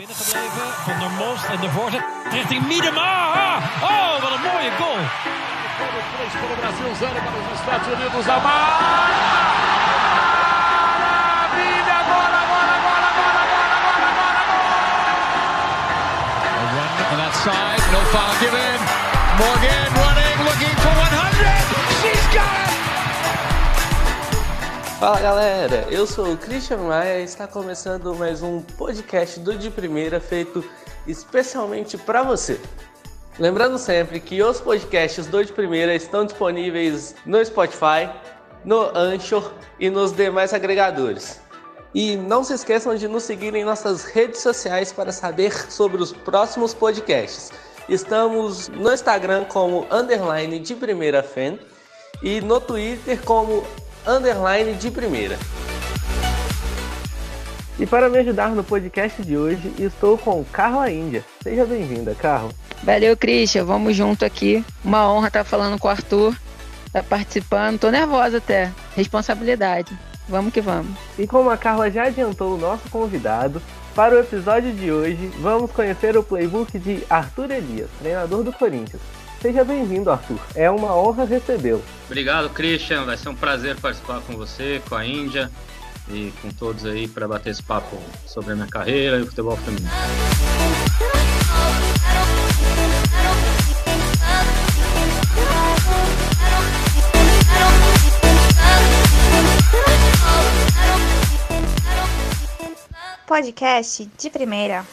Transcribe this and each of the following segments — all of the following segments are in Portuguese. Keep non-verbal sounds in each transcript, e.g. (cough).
binnengebleven. Van der Most en de voorzet richting Miedema. Ah, oh, wat een mooie goal. Para o Brasil, zero para os Estados Unidos. Amar! Maravilha! Agora, agora, agora, agora, agora, agora, agora! A run on that side, no foul given. Morgan Fala galera, eu sou o Christian Maia e está começando mais um podcast do De Primeira feito especialmente para você. Lembrando sempre que os podcasts do De Primeira estão disponíveis no Spotify, no Anchor e nos demais agregadores. E não se esqueçam de nos seguir em nossas redes sociais para saber sobre os próximos podcasts. Estamos no Instagram como underline de primeira fan e no Twitter como underline de primeira. E para me ajudar no podcast de hoje, estou com Carla Índia. Seja bem-vinda, Carla. Valeu, Christian. Vamos junto aqui. Uma honra estar falando com o Arthur. Tá participando. Tô nervosa até. Responsabilidade. Vamos que vamos. E como a Carla já adiantou o nosso convidado, para o episódio de hoje, vamos conhecer o playbook de Arthur Elias, treinador do Corinthians. Seja bem-vindo, Arthur. É uma honra recebê-lo. Obrigado, Christian. Vai ser um prazer participar com você, com a Índia e com todos aí para bater esse papo sobre a minha carreira e o futebol feminino. Podcast de primeira.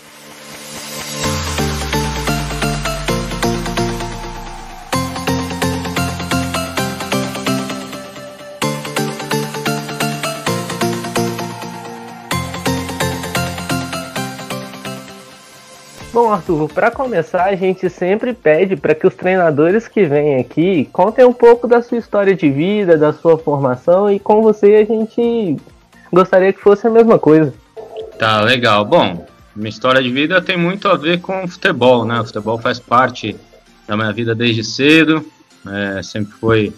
Bom, Arthur, para começar, a gente sempre pede para que os treinadores que vêm aqui contem um pouco da sua história de vida, da sua formação e com você a gente gostaria que fosse a mesma coisa. Tá, legal. Bom, minha história de vida tem muito a ver com futebol, né? O futebol faz parte da minha vida desde cedo, é, sempre foi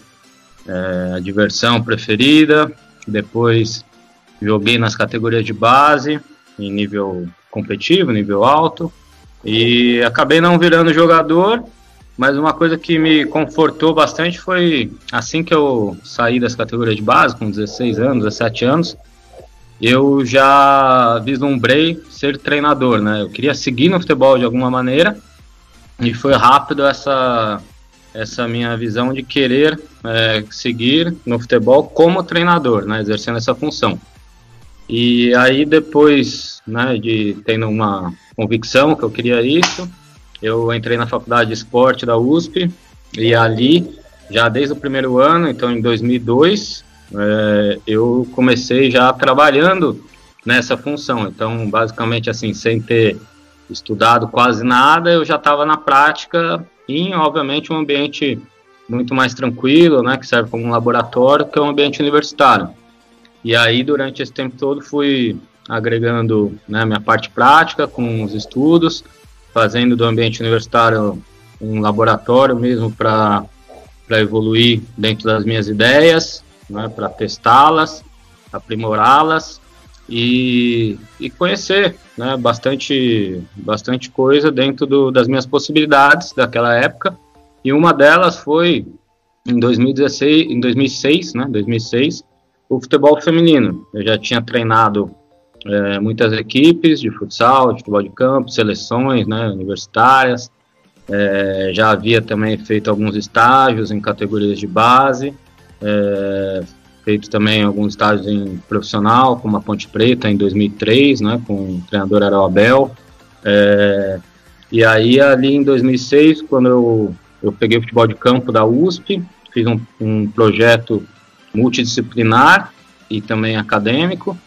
é, a diversão preferida. Depois joguei nas categorias de base, em nível competitivo, nível alto, e acabei não virando jogador. Mas uma coisa que me confortou bastante foi assim que eu saí das categorias de base, com 16 anos, 17 anos, eu já vislumbrei ser treinador, né? Eu queria seguir no futebol de alguma maneira e foi rápido essa essa minha visão de querer é, seguir no futebol como treinador, né? Exercendo essa função. E aí depois, né, de tendo uma convicção que eu queria isso, eu entrei na faculdade de esporte da USP e ali já desde o primeiro ano, então em 2002, é, eu comecei já trabalhando nessa função. Então, basicamente, assim, sem ter estudado quase nada, eu já estava na prática em, obviamente, um ambiente muito mais tranquilo, né, que serve como um laboratório, que é um ambiente universitário. E aí, durante esse tempo todo, fui agregando né, minha parte prática com os estudos, fazendo do ambiente universitário um laboratório mesmo para evoluir dentro das minhas ideias né, para testá-las, aprimorá-las e, e conhecer né, bastante, bastante coisa dentro do, das minhas possibilidades daquela época. E uma delas foi em 2016, em 2006, né, 2006, o futebol feminino. Eu já tinha treinado é, muitas equipes de futsal, de futebol de campo, seleções né, universitárias. É, já havia também feito alguns estágios em categorias de base é, feito também alguns estágios em profissional, como a Ponte Preta em 2003, né, com o treinador Ariel Abel. É, e aí, ali em 2006, quando eu, eu peguei o futebol de campo da USP, fiz um, um projeto multidisciplinar e também acadêmico,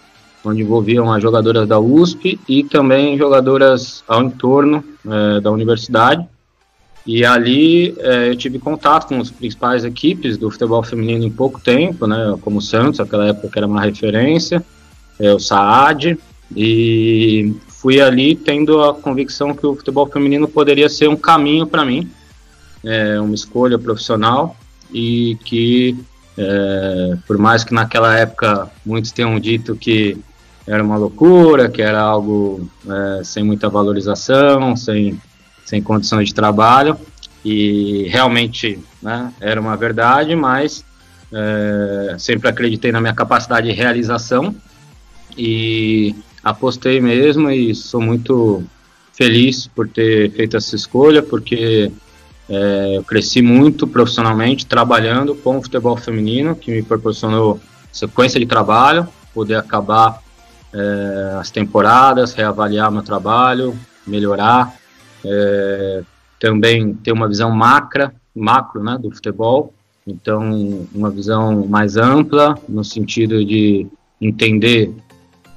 onde envolviam as jogadoras da USP e também jogadoras ao entorno é, da universidade. E ali é, eu tive contato com as principais equipes do futebol feminino em pouco tempo, né, como o Santos, aquela época que era uma referência, é, o Saad, e fui ali tendo a convicção que o futebol feminino poderia ser um caminho para mim, é, uma escolha profissional, e que, é, por mais que naquela época muitos tenham dito que era uma loucura, que era algo é, sem muita valorização, sem, sem condições de trabalho, e realmente né, era uma verdade, mas é, sempre acreditei na minha capacidade de realização. E apostei mesmo e sou muito feliz por ter feito essa escolha, porque é, eu cresci muito profissionalmente trabalhando com o futebol feminino, que me proporcionou sequência de trabalho, poder acabar é, as temporadas, reavaliar meu trabalho, melhorar, é, também ter uma visão macra, macro né, do futebol, então uma visão mais ampla, no sentido de entender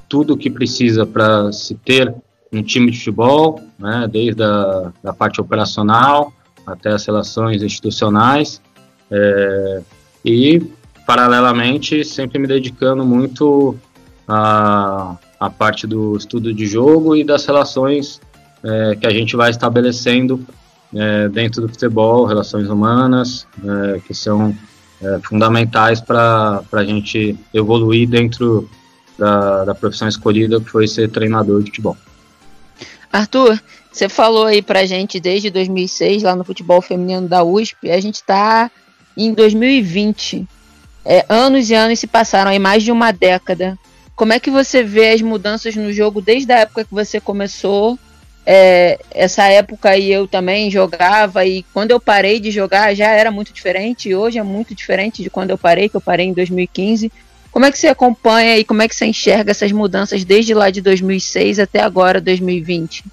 tudo o que precisa para se ter um time de futebol, né, desde a da parte operacional até as relações institucionais, é, e paralelamente sempre me dedicando muito a, a parte do estudo de jogo e das relações é, que a gente vai estabelecendo é, dentro do futebol, relações humanas, é, que são é, fundamentais para a gente evoluir dentro da, da profissão escolhida, que foi ser treinador de futebol. Arthur, você falou aí pra gente desde 2006, lá no futebol feminino da USP, a gente está em 2020. É, anos e anos se passaram aí, mais de uma década. Como é que você vê as mudanças no jogo desde a época que você começou? É, essa época aí eu também jogava e quando eu parei de jogar já era muito diferente e hoje é muito diferente de quando eu parei, que eu parei em 2015. Como é que você acompanha e como é que você enxerga essas mudanças desde lá de 2006 até agora, 2020?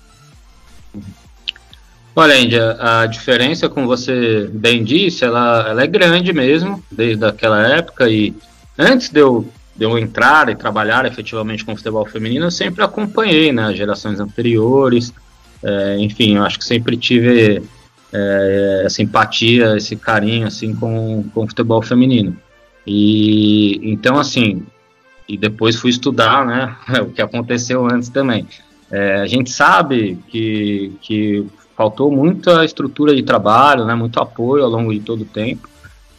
Olha, Índia, a diferença, como você bem disse, ela, ela é grande mesmo, desde aquela época. E antes de eu, de eu entrar e trabalhar efetivamente com futebol feminino, eu sempre acompanhei né, gerações anteriores. É, enfim, eu acho que sempre tive é, essa empatia, esse carinho assim, com, com o futebol feminino. E então, assim, e depois fui estudar, né, (laughs) o que aconteceu antes também. É, a gente sabe que, que faltou muita estrutura de trabalho, né, muito apoio ao longo de todo o tempo.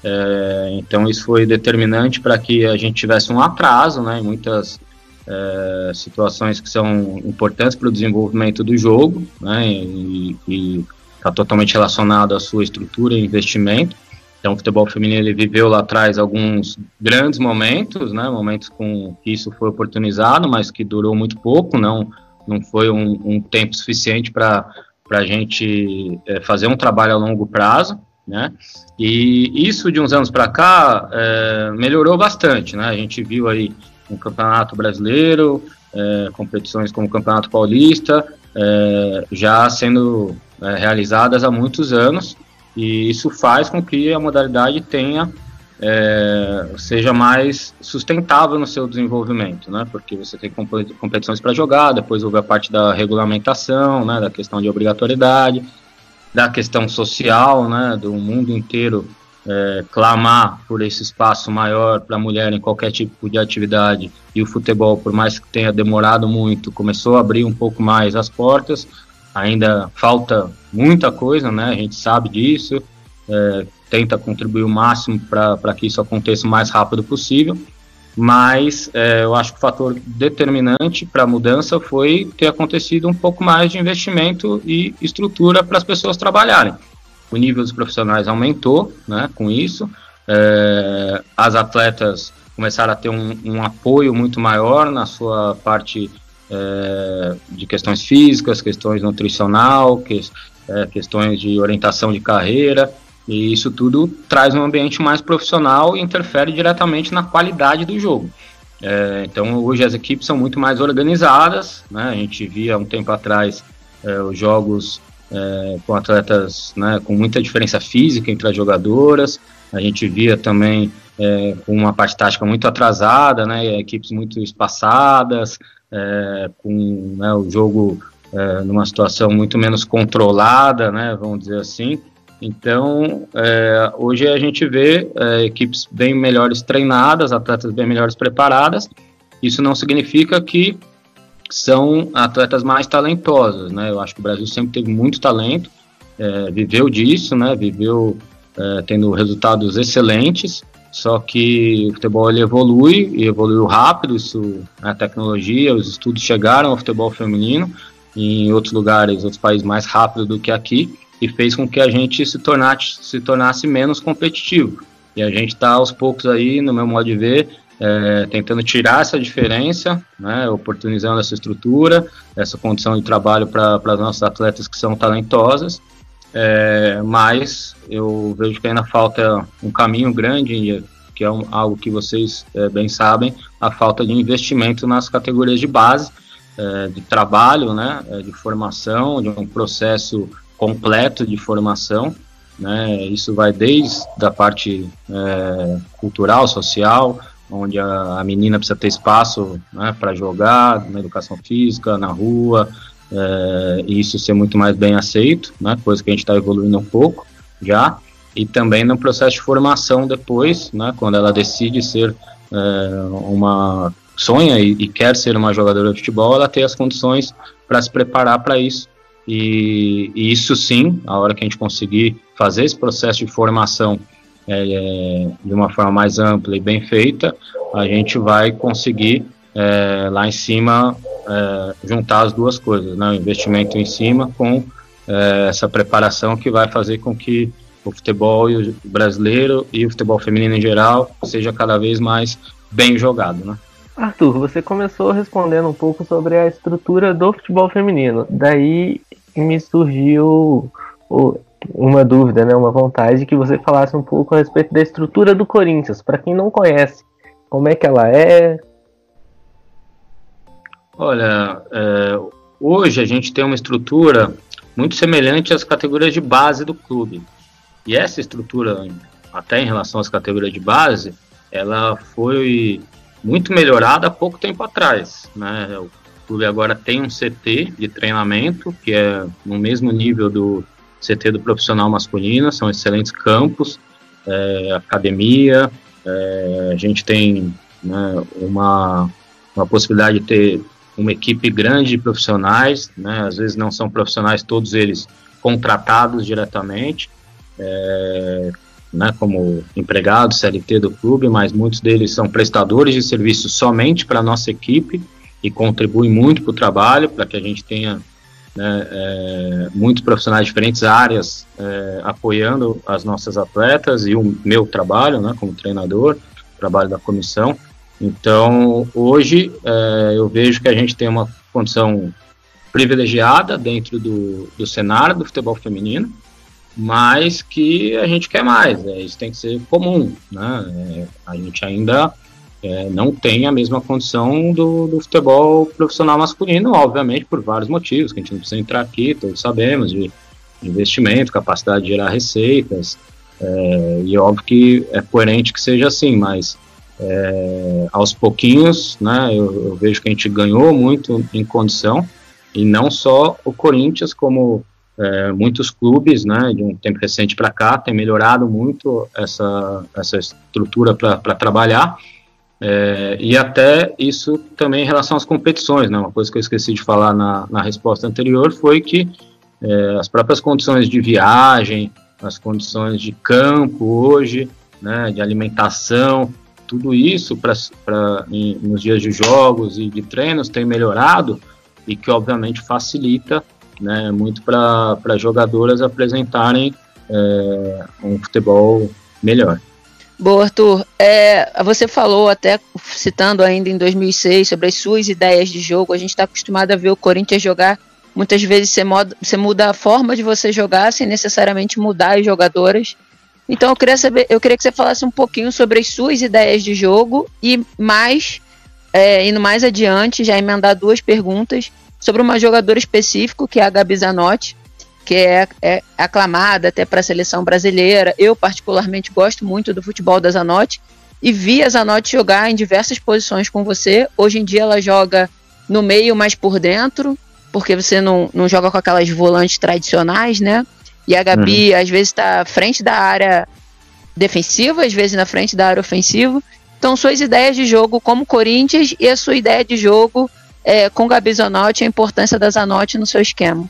É, então isso foi determinante para que a gente tivesse um atraso, né, em muitas é, situações que são importantes para o desenvolvimento do jogo, né, e está totalmente relacionado à sua estrutura e investimento. Então, o futebol feminino ele viveu lá atrás alguns grandes momentos, né, momentos com que isso foi oportunizado, mas que durou muito pouco, não, não foi um, um tempo suficiente para a gente é, fazer um trabalho a longo prazo, né, e isso de uns anos para cá é, melhorou bastante, né, a gente viu aí um campeonato brasileiro, é, competições como o Campeonato Paulista, já sendo realizadas há muitos anos, e isso faz com que a modalidade tenha é, seja mais sustentável no seu desenvolvimento, né? Porque você tem competições para jogar, depois houve a parte da regulamentação, né? Da questão de obrigatoriedade, da questão social, né? Do mundo inteiro é, clamar por esse espaço maior para a mulher em qualquer tipo de atividade e o futebol, por mais que tenha demorado muito, começou a abrir um pouco mais as portas ainda falta muita coisa, né? A gente sabe disso, é, tenta contribuir o máximo para que isso aconteça o mais rápido possível, mas é, eu acho que o fator determinante para a mudança foi ter acontecido um pouco mais de investimento e estrutura para as pessoas trabalharem. O nível dos profissionais aumentou, né? Com isso, é, as atletas começaram a ter um, um apoio muito maior na sua parte é, de questões físicas, questões nutricional, que, é, questões de orientação de carreira, e isso tudo traz um ambiente mais profissional e interfere diretamente na qualidade do jogo. É, então hoje as equipes são muito mais organizadas, né? a gente via um tempo atrás é, os jogos é, com atletas né, com muita diferença física entre as jogadoras, a gente via também é, com uma parte tática muito atrasada, né, equipes muito espaçadas, é, com né, o jogo é, numa situação muito menos controlada, né, vamos dizer assim. Então, é, hoje a gente vê é, equipes bem melhores treinadas, atletas bem melhores preparadas. Isso não significa que são atletas mais talentosos, né? Eu acho que o Brasil sempre teve muito talento, é, viveu disso, né? Viveu é, tendo resultados excelentes só que o futebol ele evolui e evoluiu rápido, isso a tecnologia, os estudos chegaram ao futebol feminino em outros lugares, outros países mais rápido do que aqui e fez com que a gente se tornasse, se tornasse menos competitivo. E a gente está aos poucos aí, no meu modo de ver, é, tentando tirar essa diferença, né, oportunizando essa estrutura, essa condição de trabalho para as nossas atletas que são talentosas é, mas eu vejo que ainda falta um caminho grande, que é um, algo que vocês é, bem sabem, a falta de investimento nas categorias de base, é, de trabalho, né, é, de formação, de um processo completo de formação. Né, isso vai desde a parte é, cultural, social, onde a, a, menina precisa ter espaço né, para jogar, na educação física, na rua, é, e isso ser muito mais bem aceito, né, coisa que a gente está evoluindo um pouco já, e também no processo de formação depois, né, quando ela decide ser é, uma sonha e, e, quer ser uma jogadora de futebol, ela tem as condições para se preparar para isso. E, e, isso sim, a hora que a gente conseguir fazer esse processo de formação é, é de uma forma mais ampla e bem feita, a gente vai conseguir é, lá em cima é, juntar as duas coisas, né? o investimento em cima com é, essa preparação que vai fazer com que o futebol brasileiro e o futebol feminino em geral seja cada vez mais bem jogado, né? Arthur, você começou respondendo um pouco sobre a estrutura do futebol feminino. Daí me surgiu uma dúvida, né, uma vontade que você falasse um pouco a respeito da estrutura do Corinthians. Para quem não conhece, como é que ela é, Olha, é, hoje a gente tem uma estrutura muito semelhante às categorias de base do clube. E essa estrutura, até em relação às categorias de base, ela foi muito melhorada há pouco tempo atrás. Né? O clube agora tem um CT de treinamento, que é no mesmo nível do CT do profissional masculino, são excelentes campos, é, academia, é, a gente tem né, uma, uma possibilidade de ter uma equipe grande de profissionais, né, às vezes não são profissionais todos eles contratados diretamente, é, né, como empregados, CLT do clube, mas muitos deles são prestadores de serviços somente para a nossa equipe e contribuem muito para o trabalho, para que a gente tenha né, é, muitos profissionais de diferentes áreas é, apoiando as nossas atletas e o meu trabalho né, como treinador, trabalho da comissão. Então, hoje, é, eu vejo que a gente tem uma condição privilegiada dentro do, do cenário do futebol feminino, mas que a gente quer mais, é, isso tem que ser comum, né? É, a gente ainda é, não tem a mesma condição do, do, futebol profissional masculino, obviamente por vários motivos, que a gente não precisa entrar aqui, todos sabemos, de investimento, capacidade de gerar receitas, é, e óbvio que é coerente que seja assim, mas é, aos pouquinhos, né, eu, eu, vejo que a gente ganhou muito em condição, e não só o Corinthians, como é, muitos clubes, né, de um tempo recente para cá, tem melhorado muito essa, essa estrutura para trabalhar, é, e até isso também em relação às competições, né, uma coisa que eu esqueci de falar na, na resposta anterior foi que é, as próprias condições de viagem, as condições de campo hoje, né, de alimentação, tudo isso para nos dias de jogos e de treinos tem melhorado e que obviamente facilita né, muito para jogadoras apresentarem é, um futebol melhor. Boa, Arthur. É, você falou, até citando ainda em 2006, sobre as suas ideias de jogo. A gente está acostumado a ver o Corinthians jogar. Muitas vezes você, moda, você muda a forma de você jogar sem necessariamente mudar as jogadoras. Então eu queria saber, eu queria que você falasse um pouquinho sobre as suas ideias de jogo e mais, é, indo mais adiante, já emendar duas perguntas sobre uma jogadora específica, que é a Gabi Zanotti, que é, é aclamada até para a seleção brasileira. Eu, particularmente, gosto muito do futebol da Zanotti e vi a Zanotti jogar em diversas posições com você. Hoje em dia ela joga no meio, mais por dentro, porque você não, não joga com aquelas volantes tradicionais, né? E a Gabi, uhum. às vezes, está à frente da área defensiva, às vezes na frente da área ofensiva. Então, suas ideias de jogo como Corinthians e a sua ideia de jogo é, com Gabi Zanotti, a importância da Zanotti no seu esquema.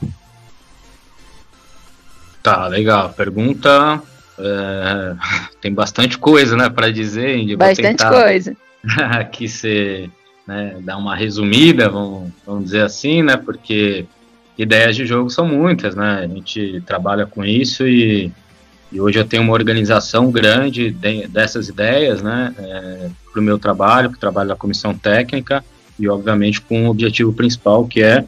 Tá, legal. Pergunta é, tem bastante coisa, né, para dizer. Indy. Bastante coisa. (laughs) Aqui você né, dar uma resumida, vamos, vamos dizer assim, né, porque ideias de jogo são muitas, né, a gente trabalha com isso e, e hoje eu tenho uma organização grande de, dessas ideias, né, é, para o meu trabalho, para o trabalho da comissão técnica e, obviamente, com o objetivo principal, que é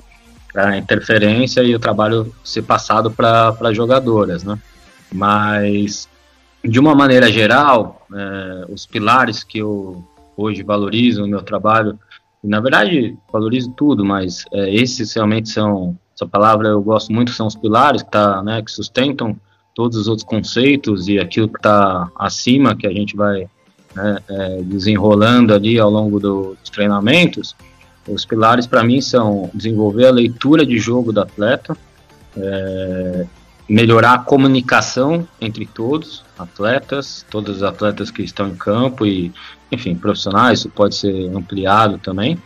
a interferência e o trabalho ser passado para jogadoras, né? Mas, de uma maneira geral, é, os pilares que eu hoje valorizo no meu trabalho, e, na verdade, valorizo tudo, mas é, esses realmente são, essa palavra eu gosto muito, são os pilares que, tá, né, que sustentam todos os outros conceitos e aquilo que está acima, que a gente vai né, é, desenrolando ali ao longo do, dos treinamentos, os pilares para mim são desenvolver a leitura de jogo do atleta, é, melhorar a comunicação entre todos, atletas, todos os atletas que estão em campo e, enfim, profissionais, isso pode ser ampliado também,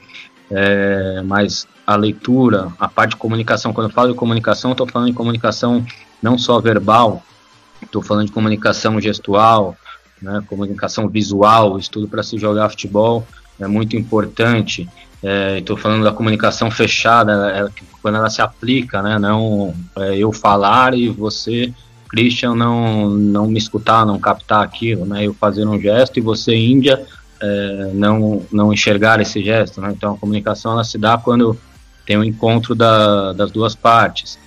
é, mas a leitura, a parte de comunicação, quando eu falo de comunicação, estou falando de comunicação não só verbal, estou falando de comunicação gestual, né, comunicação visual, estudo para se jogar futebol é muito importante. Estou é, falando da comunicação fechada, é, quando ela se aplica, né? Não é, eu falar e você, Christian, não, não me escutar, não captar aquilo, né? Eu fazer um gesto e você, Índia, é, não, não enxergar esse gesto, né? Então a comunicação ela se dá quando tem o um encontro da, das duas partes.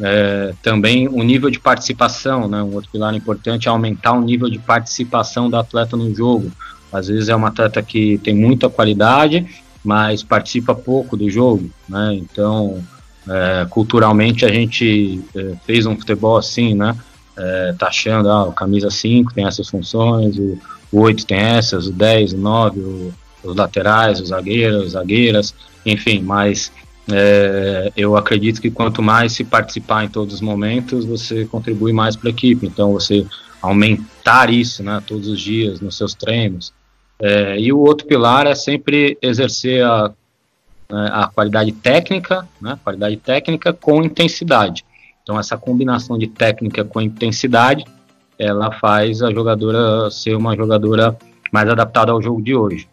É, também o nível de participação, né? Um outro pilar importante é aumentar o nível de participação do atleta no jogo. Às vezes é uma atleta que tem muita qualidade, mas participa pouco do jogo, né? Então, é, culturalmente a gente é, fez um futebol assim, né? É, tá achando, ah, o camisa 5 tem essas funções, o, o 8 tem essas, o 10, o 9, o, os laterais, os zagueiros, as zagueiras, enfim, mas é, eu acredito que quanto mais se participar em todos os momentos, você contribui mais para a equipe. Então, você aumentar isso, né, todos os dias nos seus treinos, é, e o outro pilar é sempre exercer a, né, a qualidade técnica, né, qualidade técnica com intensidade. Então essa combinação de técnica com intensidade, ela faz a jogadora ser uma jogadora mais adaptada ao jogo de hoje.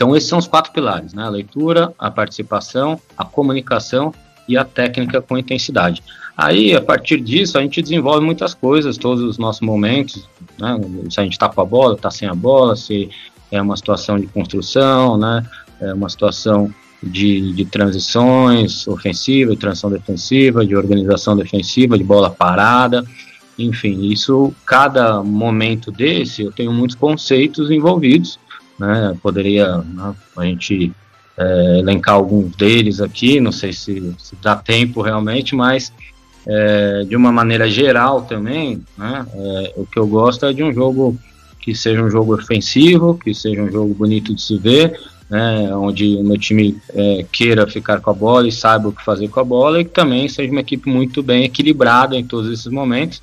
Então esses são os quatro pilares, né? A leitura, a participação, a comunicação e a técnica com intensidade. Aí, a partir disso, a gente desenvolve muitas coisas, todos os nossos momentos, né? Se a gente está com a bola, está sem a bola, se é uma situação de construção, né? É uma situação de, de transições ofensiva, de transição defensiva, de organização defensiva, de bola parada, enfim, isso, cada momento desse, eu tenho muitos conceitos envolvidos, né? Poderia né, a gente é, elencar alguns deles aqui, não sei se, se dá tempo realmente, mas é, de uma maneira geral também, né? É, o que eu gosto é de um jogo que seja um jogo ofensivo, que seja um jogo bonito de se ver, né, onde o meu time é, queira ficar com a bola e saiba o que fazer com a bola, e que também seja uma equipe muito bem equilibrada em todos esses momentos.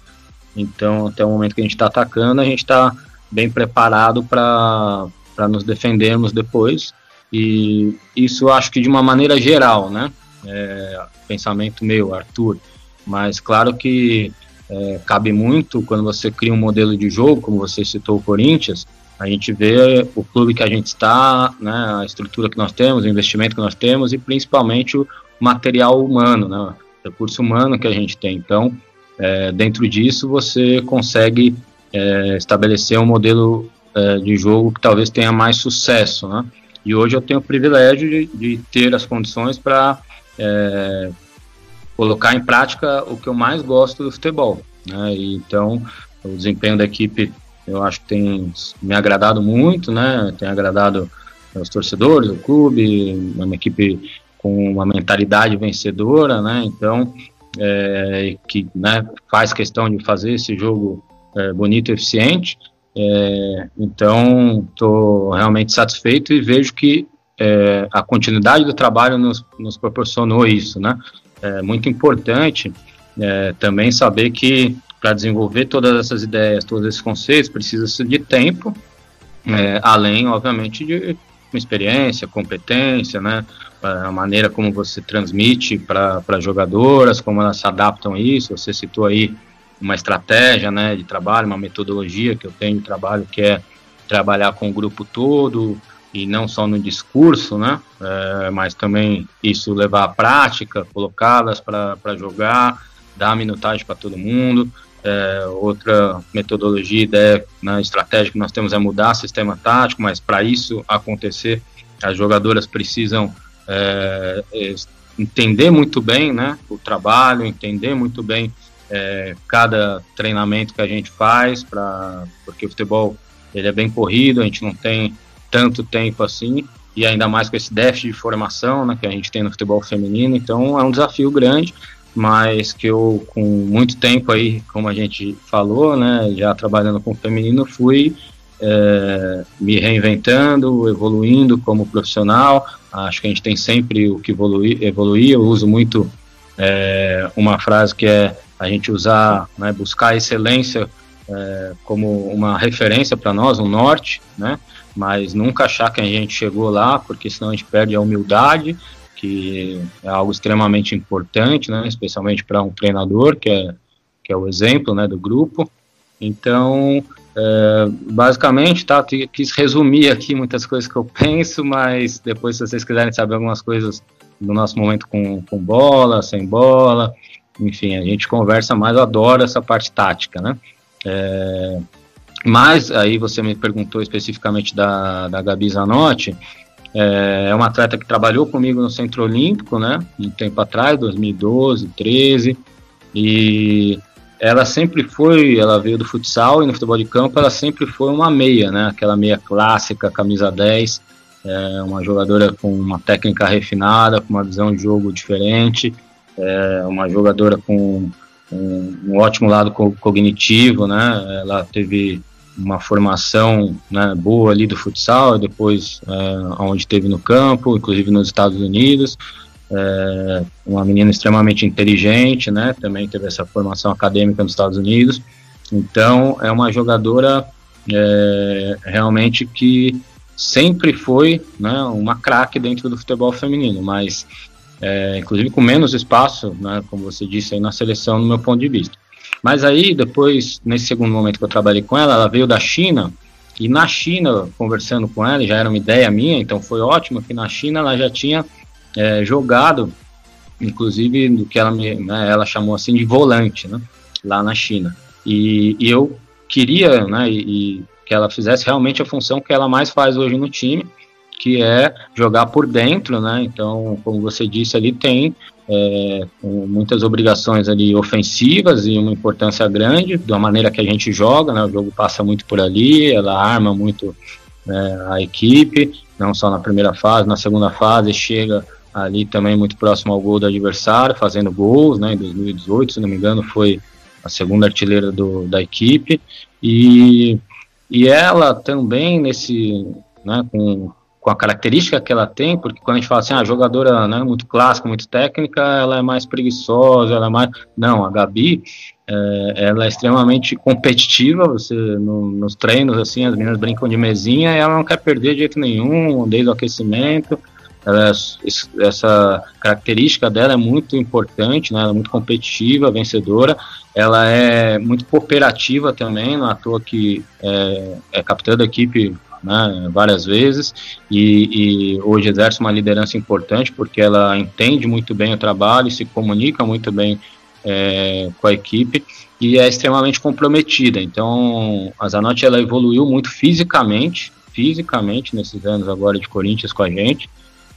Então, até o momento que a gente está atacando, a gente está bem preparado para nos defendermos depois. E isso acho que de uma maneira geral, né? É, pensamento meu, Arthur. Mas claro que é, cabe muito quando você cria um modelo de jogo, como você citou o Corinthians, a gente vê o clube que a gente está, né, a estrutura que nós temos, o investimento que nós temos e principalmente o material humano, né, o recurso humano que a gente tem. Então, é, dentro disso, você consegue é, estabelecer um modelo é, de jogo que talvez tenha mais sucesso. Né? E hoje eu tenho o privilégio de, de ter as condições para é, colocar em prática o que eu mais gosto do futebol. Né? E, então, o desempenho da equipe eu acho que tem me agradado muito, né? Tem agradado os torcedores, o clube, uma equipe com uma mentalidade vencedora, né? Então, é, que né, faz questão de fazer esse jogo é, bonito e eficiente. É, então, estou realmente satisfeito e vejo que é, a continuidade do trabalho nos, nos proporcionou isso, né? é muito importante é, também saber que para desenvolver todas essas ideias, todos esses conceitos, precisa de tempo, é, além, obviamente, de experiência, competência, né? A maneira como você transmite para jogadoras, como elas se adaptam a isso. Você citou aí uma estratégia né, de trabalho, uma metodologia que eu tenho de trabalho que é trabalhar com o grupo todo e não só no discurso, né, é, mas também isso levar à prática, colocá-las para jogar, dar minutagem para todo mundo. É, outra metodologia, ideia né, estratégia que nós temos é mudar o sistema tático, mas para isso acontecer, as jogadoras precisam é, entender muito bem né, o trabalho, entender muito bem é, cada treinamento que a gente faz, pra, porque o futebol ele é bem corrido, a gente não tem tanto tempo assim, e ainda mais com esse déficit de formação né, que a gente tem no futebol feminino, então é um desafio grande, mas que eu, com muito tempo aí, como a gente falou, né, já trabalhando com o feminino, fui é, me reinventando, evoluindo como profissional. Acho que a gente tem sempre o que evoluir. evoluir. Eu uso muito é, uma frase que é a gente usar, né, buscar a excelência é, como uma referência para nós, um norte, né? Mas nunca achar que a gente chegou lá, porque senão a gente perde a humildade, que é algo extremamente importante, né? Especialmente para um treinador, que é que é o exemplo, né, do grupo. Então, é, basicamente, tá, quis resumir aqui muitas coisas que eu penso, mas depois, se vocês quiserem saber algumas coisas do nosso momento com, com bola, sem bola, enfim, a gente conversa mais, eu adoro essa parte tática, né? É, mas aí você me perguntou especificamente da, da Gabi Zanotti, é, é uma atleta que trabalhou comigo no Centro Olímpico, né? Um tempo atrás, 2012, 13, e ela sempre foi, ela veio do futsal e no futebol de campo ela sempre foi uma meia, né? Aquela meia clássica, camisa 10, é uma jogadora com uma técnica refinada, com uma visão de jogo diferente, é uma jogadora com um, um ótimo lado co cognitivo, né? Ela teve uma formação né, boa ali do futsal, e depois é, onde teve no campo, inclusive nos Estados Unidos é, uma menina extremamente inteligente, né? Também teve essa formação acadêmica nos Estados Unidos. Então, é uma jogadora é, realmente que sempre foi né, uma craque dentro do futebol feminino, mas é, inclusive com menos espaço, né, como você disse aí na seleção, no meu ponto de vista. Mas aí, depois, nesse segundo momento que eu trabalhei com ela, ela veio da China, e na China, conversando com ela, já era uma ideia minha, então foi ótimo que na China ela já tinha é, jogado, inclusive do que ela, me, né, ela chamou assim de volante, né, lá na China. E, e eu queria, né, e, e, que ela fizesse realmente a função que ela mais faz hoje no time, que é jogar por dentro, né? Então, como você disse ali, tem é, muitas obrigações ali ofensivas e uma importância grande da maneira que a gente joga, né? O jogo passa muito por ali, ela arma muito né, a equipe, não só na primeira fase, na segunda fase chega ali também muito próximo ao gol do adversário, fazendo gols, né, em 2018, se não me engano, foi a segunda artilheira do, da equipe, e, e ela também nesse, né, com, com a característica que ela tem, porque quando a gente fala assim, a ah, jogadora né, muito clássica, muito técnica, ela é mais preguiçosa, ela é mais... Não, a Gabi, é, ela é extremamente competitiva, você no, nos treinos, assim, as meninas brincam de mesinha ela não quer perder de jeito nenhum, desde o aquecimento, ela, essa característica dela é muito importante, né? Ela é muito competitiva, vencedora. Ela é muito cooperativa também, não é à toa que é, é capitã da equipe né, várias vezes e, e, hoje exerce uma liderança importante porque ela entende muito bem o trabalho, se comunica muito bem é, com a equipe e é extremamente comprometida. Então, a Zanotti ela evoluiu muito fisicamente, fisicamente nesses anos agora de Corinthians com a gente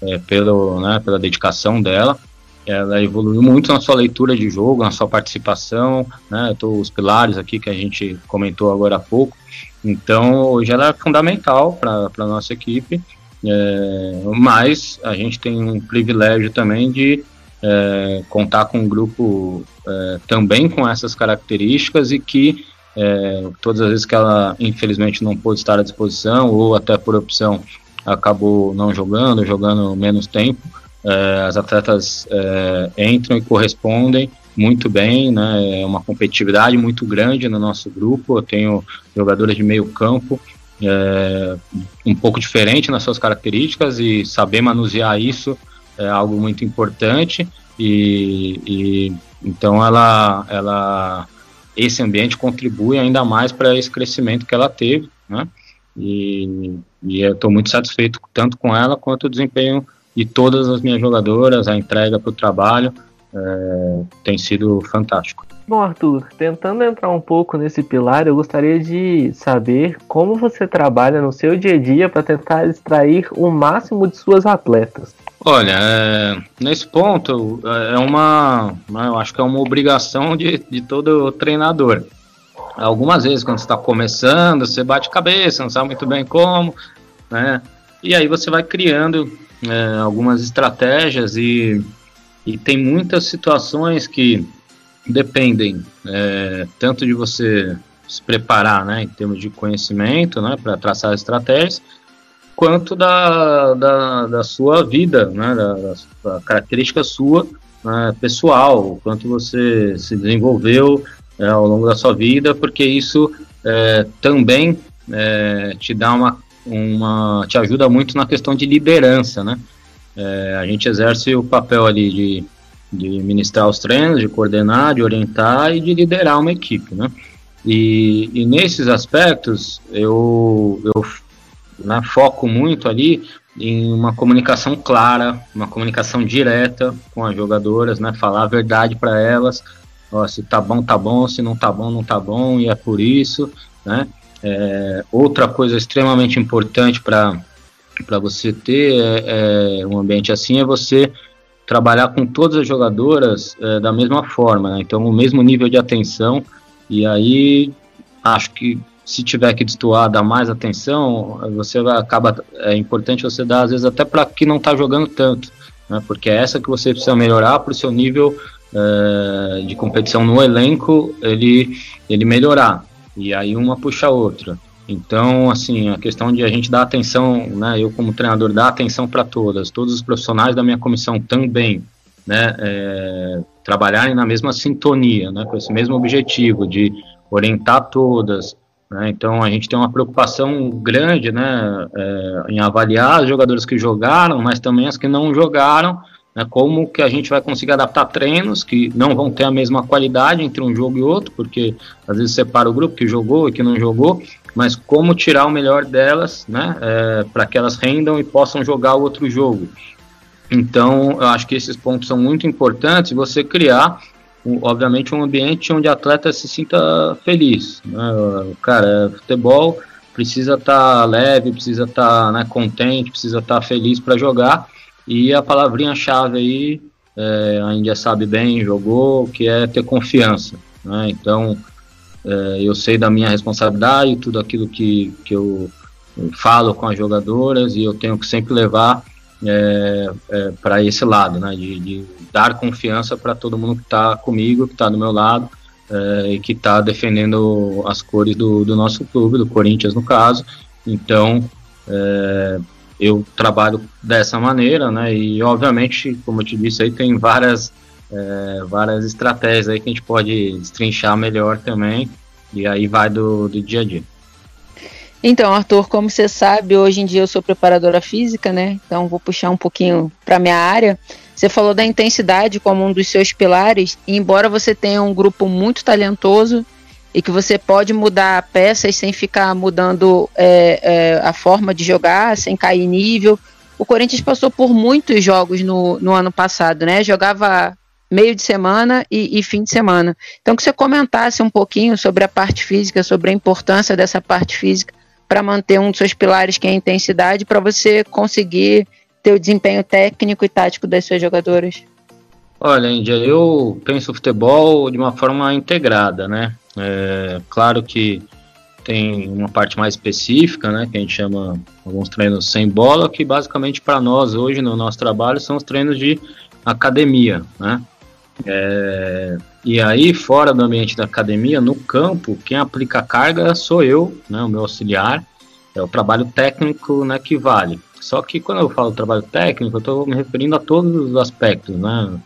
é, pelo, né, pela dedicação dela. Ela evoluiu muito na sua leitura de jogo, na sua participação, né, tô, os pilares aqui que a gente comentou agora há pouco. Então, hoje ela é fundamental para a nossa equipe, é, mas a gente tem um privilégio também de é, contar com um grupo é, também com essas características e que é, todas as vezes que ela infelizmente não pôde estar à disposição ou até por opção acabou não jogando, jogando menos tempo. É, as atletas é, entram e correspondem muito bem, né? É uma competitividade muito grande no nosso grupo. Eu tenho jogadoras de meio campo é, um pouco diferente nas suas características e saber manusear isso é algo muito importante. E, e então ela, ela esse ambiente contribui ainda mais para esse crescimento que ela teve, né? E, e eu estou muito satisfeito tanto com ela quanto o desempenho de todas as minhas jogadoras, a entrega para o trabalho é, tem sido fantástico. Bom, Arthur, tentando entrar um pouco nesse pilar, eu gostaria de saber como você trabalha no seu dia a dia para tentar extrair o máximo de suas atletas. Olha, é, nesse ponto é uma, né, eu acho que é uma obrigação de, de todo treinador. Algumas vezes quando você está começando, você bate cabeça, não sabe muito bem como, né? E aí você vai criando é, algumas estratégias e, e tem muitas situações que dependem é, tanto de você se preparar, né, em termos de conhecimento, né, para traçar estratégias, quanto da, da, da sua vida, né, da, da característica sua né, pessoal, o quanto você se desenvolveu é, ao longo da sua vida, porque isso é, também é, te dá uma, uma, te ajuda muito na questão de liderança, né? É, a gente exerce o papel ali de, de ministrar os treinos, de coordenar, de orientar e de liderar uma equipe, né? E, e nesses aspectos eu, eu né, foco muito ali em uma comunicação clara, uma comunicação direta com as jogadoras, né, falar a verdade para elas, ó, se tá bom, tá bom, se não tá bom, não tá bom, e é por isso, né. É, outra coisa extremamente importante para você ter é, é, um ambiente assim é você trabalhar com todas as jogadoras é, da mesma forma, né? então o mesmo nível de atenção e aí acho que se tiver que destoar, dar mais atenção, você vai, acaba é importante você dar às vezes até para que não está jogando tanto, né? Porque é essa que você precisa melhorar para o seu nível é, de competição no elenco ele ele melhorar e aí uma puxa a outra. Então, assim, a questão de a gente dar atenção, né? Eu como treinador dar atenção para todas, todos os profissionais da minha comissão também, né? É, trabalharem na mesma sintonia, né? Com esse mesmo objetivo de orientar todas, né? Então a gente tem uma preocupação grande né, é, em avaliar os jogadores que jogaram, mas também as que não jogaram, né, como que a gente vai conseguir adaptar treinos que não vão ter a mesma qualidade entre um jogo e outro, porque às vezes separa o grupo que jogou e que não jogou, mas como tirar o melhor delas né, é, para que elas rendam e possam jogar o outro jogo. Então, eu acho que esses pontos são muito importantes. Você criar obviamente um ambiente onde o atleta se sinta feliz. Né? Cara, futebol precisa estar tá leve, precisa estar tá, né, contente, precisa estar tá feliz para jogar. E a palavrinha-chave aí, é, a Índia sabe bem, jogou, que é ter confiança. Né? Então, é, eu sei da minha responsabilidade, tudo aquilo que, que eu falo com as jogadoras e eu tenho que sempre levar é, é, para esse lado, né, de, de dar confiança para todo mundo que está comigo, que está do meu lado é, e que está defendendo as cores do, do, nosso clube, do Corinthians no caso. Então, é, eu trabalho dessa maneira, né, e obviamente, como eu te disse, aí tem várias, é, várias estratégias aí que a gente pode destrinchar melhor também, e aí vai do, do dia a dia. Então, Arthur, como você sabe, hoje em dia eu sou preparadora física, né? Então vou puxar um pouquinho para minha área. Você falou da intensidade como um dos seus pilares, e embora você tenha um grupo muito talentoso e que você pode mudar peças sem ficar mudando é, é, a forma de jogar, sem cair nível. O Corinthians passou por muitos jogos no, no ano passado, né? Jogava meio de semana e, e, fim de semana. Então, que você comentasse um pouquinho sobre a parte física, sobre a importância dessa parte física para manter um dos seus pilares, que é a intensidade, para você conseguir ter o desempenho técnico e tático das suas jogadoras? Olha, Índia, eu penso futebol de uma forma integrada, né? É, claro que tem uma parte mais específica, né, que a gente chama alguns treinos sem bola, que basicamente para nós hoje no nosso trabalho são os treinos de academia, né? É, e aí, fora do ambiente da academia, no campo, quem aplica a carga sou eu, né, o meu auxiliar, é o trabalho técnico né, que vale. Só que quando eu falo trabalho técnico, eu estou me referindo a todos os aspectos, né?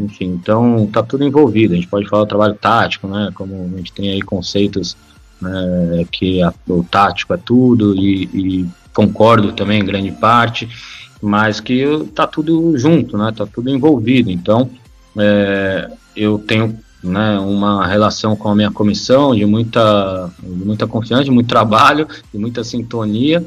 Enfim, então tá tudo envolvido. A gente pode falar do trabalho tático, né? Como a gente tem aí conceitos né, que a, o tático é tudo e, e, concordo também em grande parte, mas que tá tudo junto, né? Tá tudo envolvido. Então, é, eu tenho né, uma relação com a minha comissão de muita, de muita confiança, de muito trabalho, de muita sintonia,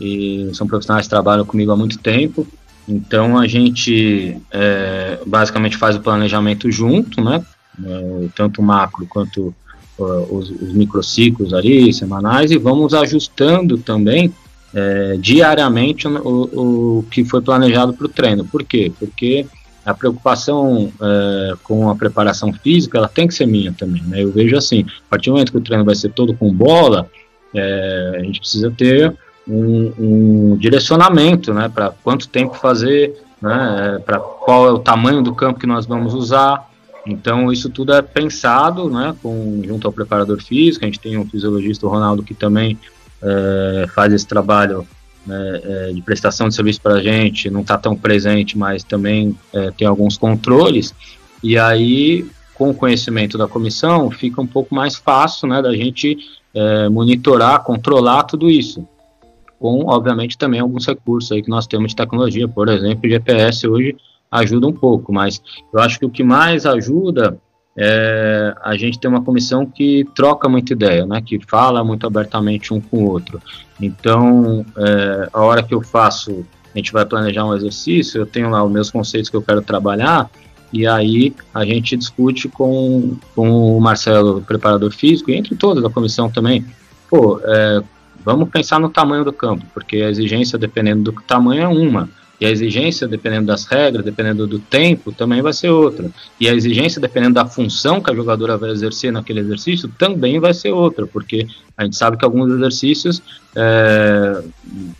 e são profissionais que trabalham comigo há muito tempo, então a gente é, basicamente faz o planejamento junto, né, é, tanto macro quanto uh, os, os microciclos ali, semanais, e vamos ajustando também é, diariamente o, o, que foi planejado para o treino. Por quê? Porque a preocupação é, com a preparação física, ela tem que ser minha também, né? Eu vejo assim, a partir do momento que o treino vai ser todo com bola, é, a gente precisa ter um, um direcionamento, né? Para quanto tempo fazer, né? Para qual é o tamanho do campo que nós vamos usar. Então, isso tudo é pensado, né? Com, junto ao preparador físico, a gente tem um fisiologista, o Ronaldo, que também é, faz esse trabalho né, é, de prestação de serviço para a gente, não está tão presente, mas também é, tem alguns controles, e aí, com o conhecimento da comissão, fica um pouco mais fácil né, da gente é, monitorar, controlar tudo isso. Com, obviamente, também alguns recursos aí que nós temos de tecnologia, por exemplo, o GPS hoje ajuda um pouco, mas eu acho que o que mais ajuda é, a gente tem uma comissão que troca muita ideia, né, que fala muito abertamente um com o outro. Então, é, a hora que eu faço, a gente vai planejar um exercício, eu tenho lá os meus conceitos que eu quero trabalhar, e aí a gente discute com, com o Marcelo, preparador físico, e entre todos da comissão também. Pô, é, vamos pensar no tamanho do campo, porque a exigência, dependendo do tamanho, é uma. E a exigência, dependendo das regras, dependendo do tempo, também vai ser outra. E a exigência, dependendo da função que a jogadora vai exercer naquele exercício, também vai ser outra, porque a gente sabe que alguns exercícios, é,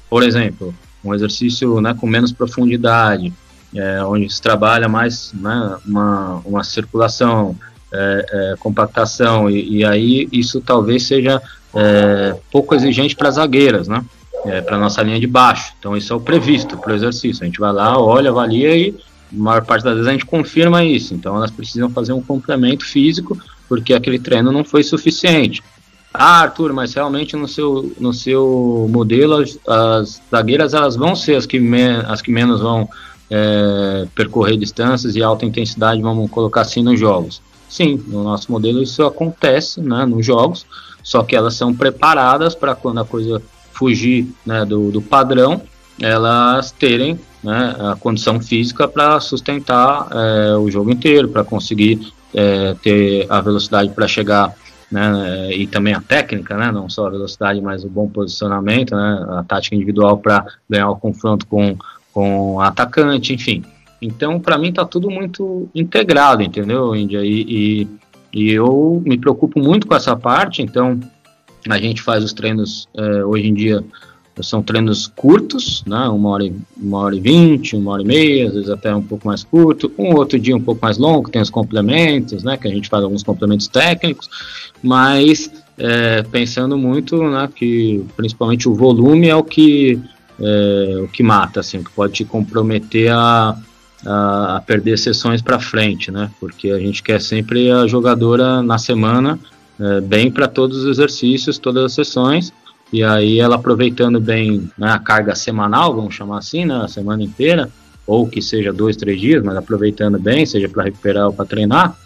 por exemplo, um exercício né, com menos profundidade, é, onde se trabalha mais né, uma, uma circulação, é, é compactação, e, e, aí isso talvez seja é, pouco exigente para zagueiras, né? é, para nossa linha de baixo. Então isso é o previsto para o exercício. A gente vai lá, olha, avalia e a maior parte das vezes a gente confirma isso. Então elas precisam fazer um complemento físico porque aquele treino não foi suficiente. Ah, Arthur, mas realmente no seu, no seu modelo as, as zagueiras elas vão ser as que, me, as que menos vão é, percorrer distâncias e alta intensidade, vamos colocar assim nos jogos. Sim, no nosso modelo isso acontece né, nos jogos, só que elas são preparadas para quando a coisa fugir né, do, do padrão, elas terem né, a condição física para sustentar é, o jogo inteiro, para conseguir é, ter a velocidade para chegar né, e também a técnica, né, não só a velocidade, mas o bom posicionamento, né, a tática individual para ganhar o confronto com, com o atacante, enfim. Então, para mim, está tudo muito integrado, entendeu, Índia? E, e, e, eu me preocupo muito com essa parte, então a gente faz os treinos é, hoje em dia são treinos curtos, né? Uma hora, uma hora e vinte, uma hora e meia, às vezes até um pouco mais curto. Um outro dia um pouco mais longo, tem os complementos, né? Que a gente faz alguns complementos técnicos, mas é, pensando muito, né? Que principalmente o volume é o que é, o que mata, assim, que pode te comprometer a, a, perder sessões para frente, né? Porque a gente quer sempre a jogadora na semana é, bem para todos os exercícios, todas as sessões, e aí ela aproveitando bem né, a carga semanal, vamos chamar assim, né, a semana inteira, ou que seja dois, três dias, mas aproveitando bem, seja para recuperar ou para treinar,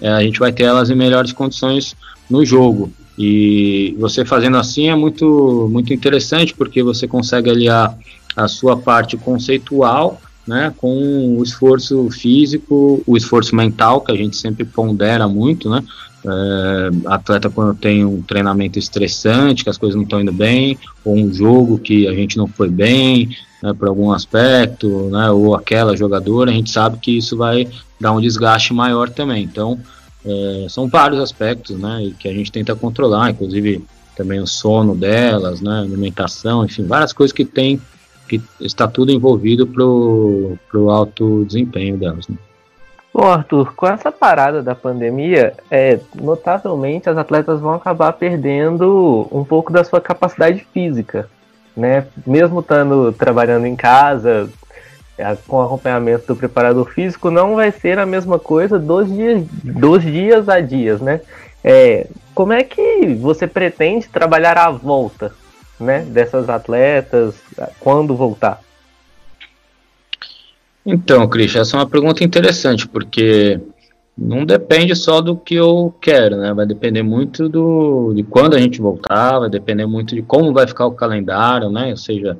é, a gente vai ter elas em melhores condições no jogo. E você fazendo assim é muito, muito interessante, porque você consegue aliar a sua parte conceitual né, com o esforço físico, o esforço mental, que a gente sempre pondera muito, né, é, atleta quando tem um treinamento estressante, que as coisas não estão indo bem, ou um jogo que a gente não foi bem, né, por algum aspecto, né, ou aquela jogadora, a gente sabe que isso vai dar um desgaste maior também. Então, é, são vários aspectos, né, que a gente tenta controlar, inclusive também o sono delas, né, alimentação, enfim, várias coisas que tem que está tudo envolvido pro, pro alto desempenho delas. Né. Bom, Arthur, com essa parada da pandemia, é, notavelmente as atletas vão acabar perdendo um pouco da sua capacidade física, né? Mesmo estando trabalhando em casa, é, com acompanhamento do preparador físico, não vai ser a mesma coisa dos dias, dos dias a dias, né? É, como é que você pretende trabalhar a volta, né, dessas atletas quando voltar? Então, Cris, essa é uma pergunta interessante, porque não depende só do que eu quero, né? Vai depender muito do, de quando a gente voltar, vai depender muito de como vai ficar o calendário, né? Ou seja,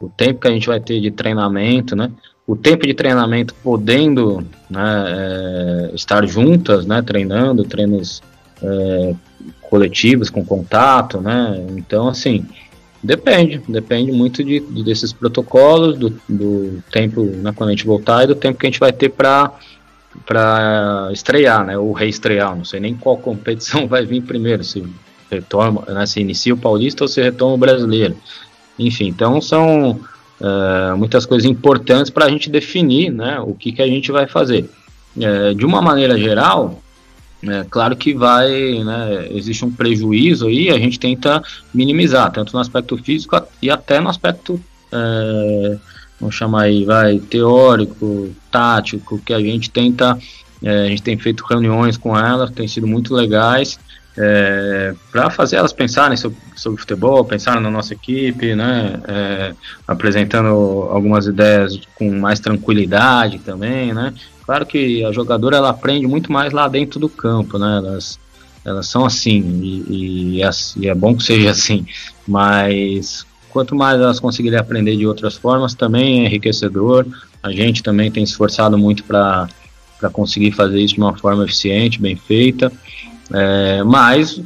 o tempo que a gente vai ter de treinamento, né? O tempo de treinamento podendo né, é, estar juntas, né? Treinando, treinos é, coletivos com contato, né? Então, assim, depende, depende muito de, de desses protocolos, do, do tempo, né, quando a gente voltar e do tempo que a gente vai ter para para estrear, né, ou reestrear, não sei nem qual (laughs) competição vai vir primeiro, se retoma, né, se inicia o Paulista ou se retoma o Brasileiro. Enfim, então são uh, muitas coisas importantes para a gente definir, né, o que, que a gente vai fazer. Uh, de uma maneira geral, é claro que vai, né, existe um prejuízo aí, a gente tenta minimizar, tanto no aspecto físico e até no aspecto é, vamos chamar aí, vai, teórico, tático, que a gente tenta, é, a gente tem feito reuniões com elas, tem sido muito legais, é, para fazer elas pensarem sobre, sobre futebol, pensarem na nossa equipe, né, é, apresentando algumas ideias com mais tranquilidade também, né, claro que a jogadora ela aprende muito mais lá dentro do campo, né, elas, elas são assim, e, e, é, e é bom que seja (laughs) assim, mas quanto mais elas conseguirem aprender de outras formas, também é enriquecedor. A gente também tem se esforçado muito para conseguir fazer isso de uma forma eficiente, bem feita. É, mas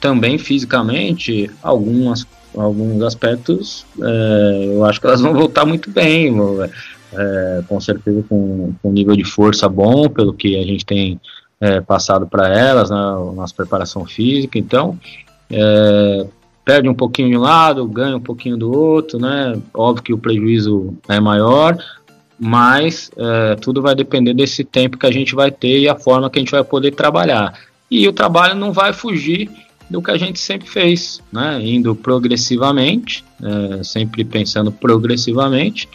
também fisicamente, algumas, alguns aspectos é, eu acho que elas vão voltar muito bem. É, com certeza com, com um nível de força bom, pelo que a gente tem é, passado para elas, né, nossa preparação física. Então, é, perde um pouquinho de um lado, ganha um pouquinho do outro, né? Óbvio que o prejuízo é maior, mas é, tudo vai depender desse tempo que a gente vai ter e a forma que a gente vai poder trabalhar. E o trabalho não vai fugir do que a gente sempre fez, né? Indo progressivamente, é, sempre pensando progressivamente.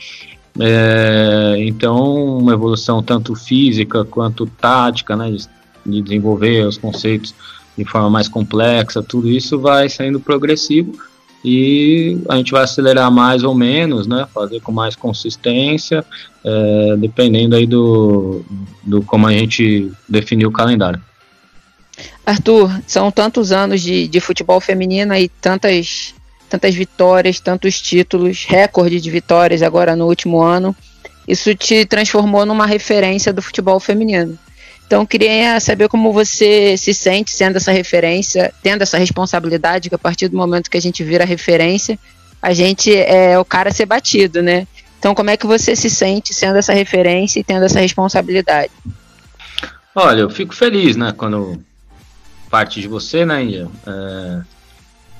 É, então, uma evolução tanto física quanto tática, né? De, de desenvolver os conceitos de forma mais complexa, tudo isso vai sendo progressivo e a gente vai acelerar mais ou menos, né, fazer com mais consistência, é, dependendo aí do, do como a gente definiu o calendário. Arthur, são tantos anos de, de futebol feminino e tantas, tantas vitórias, tantos títulos, recorde de vitórias agora no último ano. Isso te transformou numa referência do futebol feminino. Então, queria saber como você se sente sendo essa referência, tendo essa responsabilidade, que a partir do momento que a gente vira referência, a gente é o cara ser batido, né? Então, como é que você se sente sendo essa referência e tendo essa responsabilidade? Olha, eu fico feliz, né, quando parte de você, né, é,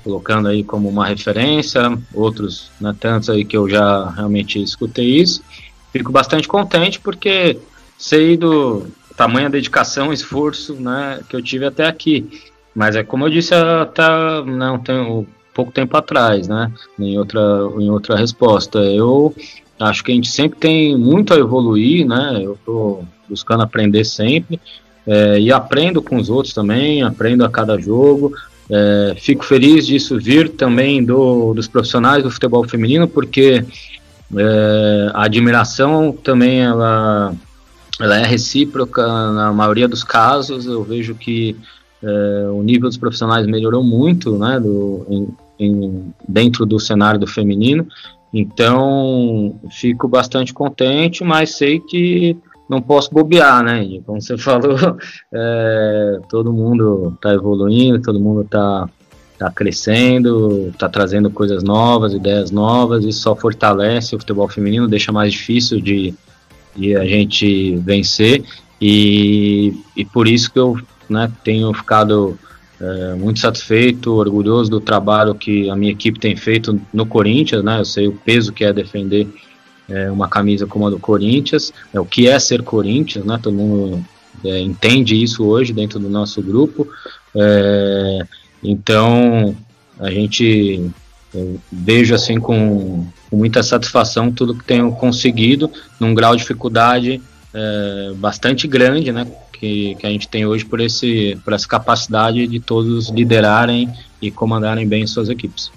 colocando aí como uma referência, outros, né, tantos aí que eu já realmente escutei isso. Fico bastante contente porque sei do, tamanha dedicação, esforço, né, que eu tive até aqui. Mas é como eu disse até não tem pouco tempo atrás, né, em outra em outra resposta. Eu acho que a gente sempre tem muito a evoluir, né. Eu estou buscando aprender sempre é, e aprendo com os outros também, aprendo a cada jogo. É, fico feliz disso vir também do, dos profissionais do futebol feminino, porque é, a admiração também ela ela é recíproca na maioria dos casos. Eu vejo que é, o nível dos profissionais melhorou muito, né, do, em, em, dentro do cenário do feminino. Então, fico bastante contente, mas sei que não posso bobear, né? Como você (laughs) falou, é, todo mundo está evoluindo, todo mundo está tá crescendo, está trazendo coisas novas, ideias novas, isso só fortalece o futebol feminino, deixa mais difícil de, e a gente vencer. E, e por isso que eu né, tenho ficado é, muito satisfeito, orgulhoso do trabalho que a minha equipe tem feito no Corinthians. Né, eu sei o peso que é defender é, uma camisa como a do Corinthians, é o que é ser Corinthians, né, todo mundo é, entende isso hoje dentro do nosso grupo. É, então a gente vejo assim com com muita satisfação tudo que tenho conseguido num grau de dificuldade é, bastante grande, né? Que, que a gente tem hoje por, esse, por essa capacidade de todos liderarem e comandarem bem suas equipes.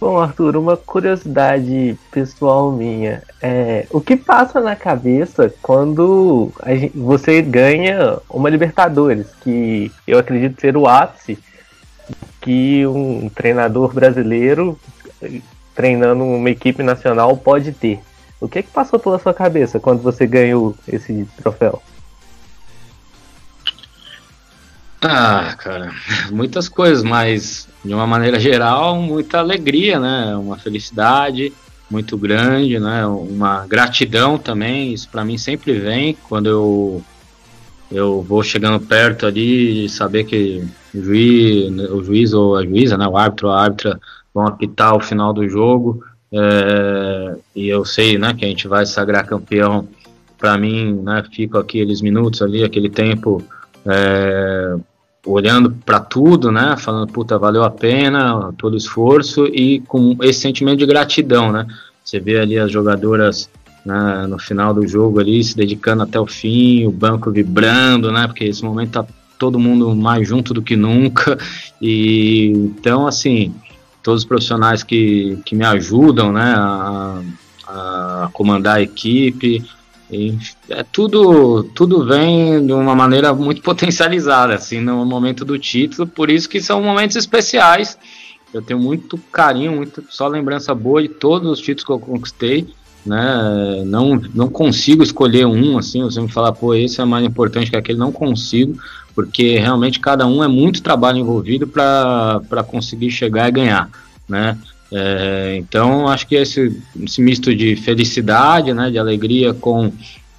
Bom, Arthur, uma curiosidade pessoal minha. É, o que passa na cabeça quando gente, você ganha uma Libertadores, que eu acredito ser o ápice que um treinador brasileiro treinando uma equipe nacional pode ter? O que, é que passou pela sua cabeça quando você ganhou esse troféu? Ah, cara, (laughs) muitas coisas, mas de uma maneira geral, muita alegria, né? Uma felicidade muito grande, né? Uma gratidão também. Isso para mim sempre vem quando eu eu vou chegando perto ali saber que o juiz, o juiz ou a juíza, né? O árbitro ou a árbitra vão apitar o final do jogo. É, e eu sei, né? Que a gente vai sagrar campeão. Para mim, né? Fico aqueles minutos ali, aquele tempo. É, olhando para tudo, né? Falando, puta, valeu a pena todo o esforço e com esse sentimento de gratidão, né? Você vê ali as jogadoras né, no final do jogo ali se dedicando até o fim, o banco vibrando, né? Porque esse momento tá todo mundo mais junto do que nunca (laughs) e então assim todos os profissionais que, que me ajudam, né? A, a comandar a equipe, é tudo, tudo vem de uma maneira muito (laughs) potencializada, assim, no momento do título, por isso que são momentos especiais. Eu tenho muito carinho, muito só lembrança boa de todos os títulos que eu conquistei, né? Não, não consigo escolher um, assim, você me falar, pô, esse é mais importante que aquele, não consigo, porque realmente cada um é muito trabalho envolvido para conseguir chegar e ganhar, né? É, então, acho que esse, esse, misto de felicidade, né, de alegria com,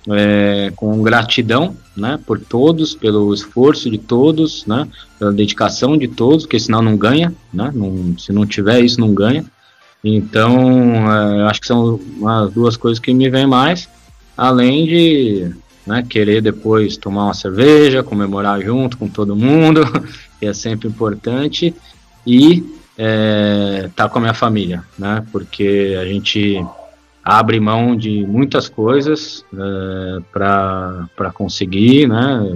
é, com gratidão né, por todos, pelo esforço de todos, né, pela dedicação de todos, porque senão não ganha, né, não, se não tiver isso, não ganha. Então, é, acho que são as duas coisas que me vêm mais, além de né, querer depois tomar uma cerveja, comemorar junto com todo mundo, (laughs) que é sempre importante, e é, tá com a minha família, né? Porque a gente abre mão de muitas coisas é, para conseguir, né?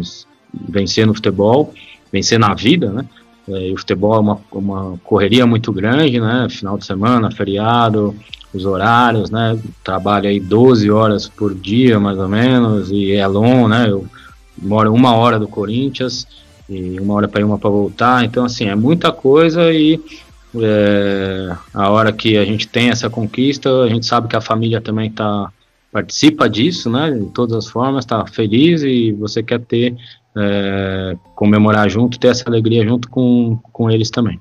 Vencer no futebol, vencer na vida, né? É, o futebol é uma, uma correria muito grande, né? Final de semana, feriado, os horários, né? Trabalho aí 12 horas por dia, mais ou menos, e é longo, né? Eu moro uma hora do Corinthians e uma hora para ir, uma para voltar. Então, assim, é muita coisa e é, a hora que a gente tem essa conquista, a gente sabe que a família também tá, participa disso, né? De todas as formas, está feliz e você quer ter, é, comemorar junto, ter essa alegria junto com, com eles também.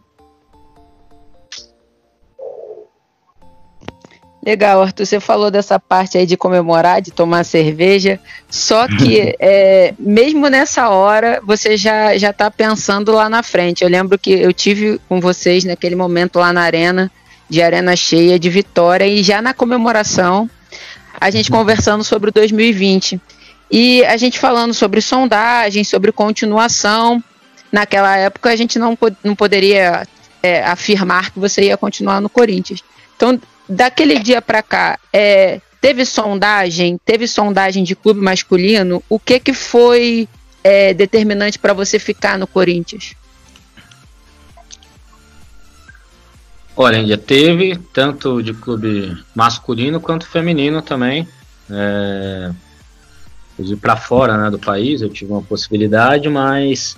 Legal, Arthur, você falou dessa parte aí de comemorar, de tomar cerveja, só que (laughs) é, mesmo nessa hora você já já está pensando lá na frente. Eu lembro que eu tive com vocês naquele momento lá na arena, de arena cheia, de vitória, e já na comemoração, a gente uhum. conversando sobre o 2020. E a gente falando sobre sondagem, sobre continuação. Naquela época a gente não, não poderia é, afirmar que você ia continuar no Corinthians. Então, daquele dia para cá, é, teve sondagem, teve sondagem de clube masculino. O que que foi é, determinante para você ficar no Corinthians? Olha, já teve tanto de clube masculino quanto feminino também. É, para fora né, do país, eu tive uma possibilidade, mas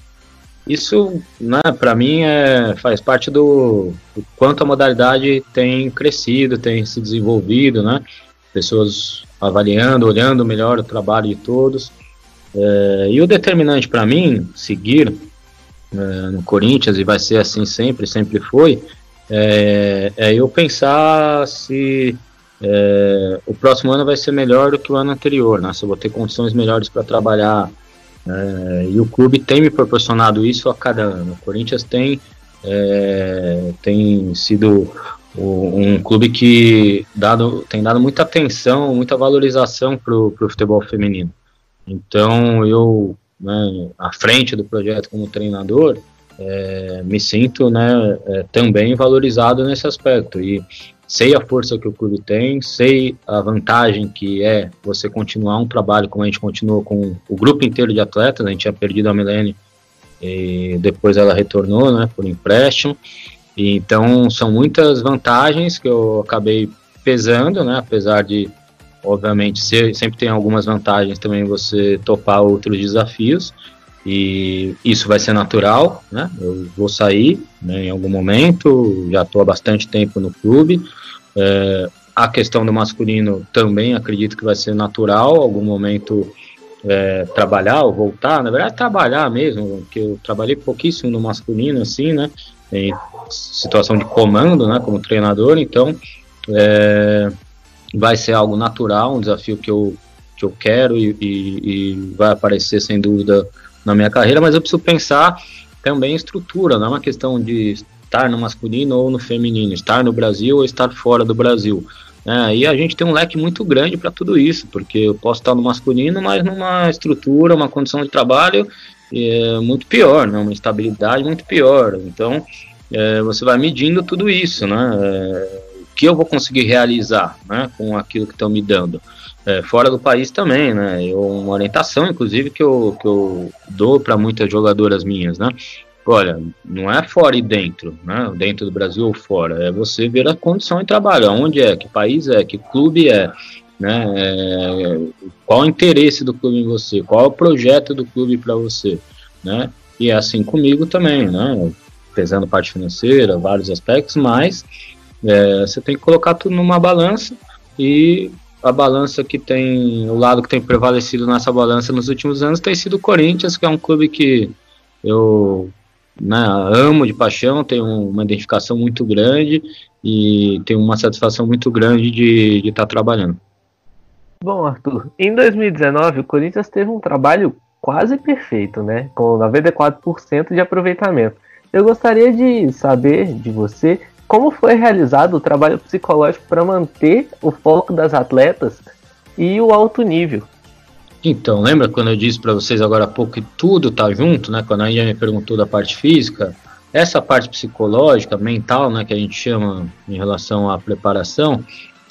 isso, né, para mim, é, faz parte do, do, quanto a modalidade tem crescido, tem se desenvolvido, né? Pessoas avaliando, olhando melhor o trabalho de todos. É, e o determinante para mim seguir é, no Corinthians, e vai ser assim sempre, sempre foi, é, é eu pensar se é, o próximo ano vai ser melhor do que o ano anterior, né? Se eu vou ter condições melhores para trabalhar é, e o clube tem me proporcionado isso a cada ano. O Corinthians tem, é, tem sido um clube que dado, tem dado muita atenção, muita valorização para o futebol feminino. Então eu, né, à frente do projeto como treinador, é, me sinto né, é, também valorizado nesse aspecto. E sei a força que o clube tem, sei a vantagem que é você continuar um trabalho como a gente continuou com o grupo inteiro de atletas, a gente tinha perdido a Milene e depois ela retornou, né, por empréstimo, E, então são muitas vantagens que eu acabei pesando, né? Apesar de, obviamente, ser, sempre tem algumas vantagens também você topar outros desafios. E isso vai ser natural, né? Eu vou sair né, em algum momento, já estou há bastante tempo no clube. É, a questão do masculino também acredito que vai ser natural, algum momento é, trabalhar ou voltar, na verdade trabalhar mesmo, porque eu trabalhei pouquíssimo no masculino, assim, né? Em situação de comando, né? Como treinador, então é, vai ser algo natural, um desafio que eu, que eu quero e, e, e vai aparecer sem dúvida na minha carreira, mas eu preciso pensar também em estrutura, não é uma questão de estar no masculino ou no feminino, estar no Brasil ou estar fora do Brasil. É, e a gente tem um leque muito grande para tudo isso, porque eu posso estar no masculino, mas numa estrutura, uma condição de trabalho é, muito pior, né, uma estabilidade muito pior. Então, é, você vai medindo tudo isso, né? É, o que eu vou conseguir realizar né, com aquilo que estão me dando é, fora do país também, né? Eu, uma orientação, inclusive, que eu, que eu dou para muitas jogadoras minhas, né? Olha, não é fora e dentro, né? Dentro do Brasil ou fora, é você ver a condição de trabalho, onde é, que país é, que clube é, né? É, qual o interesse do clube em você, qual é o projeto do clube para você, né? E é assim comigo também, né? Pesando parte financeira, vários aspectos, mas é, você tem que colocar tudo numa balança e a balança que tem, o lado que tem prevalecido nessa balança nos últimos anos tem sido o Corinthians, que é um clube que eu né, amo de paixão, tenho uma identificação muito grande e tenho uma satisfação muito grande de estar tá trabalhando. Bom, Arthur, em 2019 o Corinthians teve um trabalho quase perfeito, né, com 94% de aproveitamento. Eu gostaria de saber de você como foi realizado o trabalho psicológico para manter o foco das atletas e o alto nível? Então, lembra quando eu disse para vocês agora há pouco que tudo tá junto, né? Quando a gente me perguntou da parte física, essa parte psicológica, mental, né, que a gente chama em relação à preparação,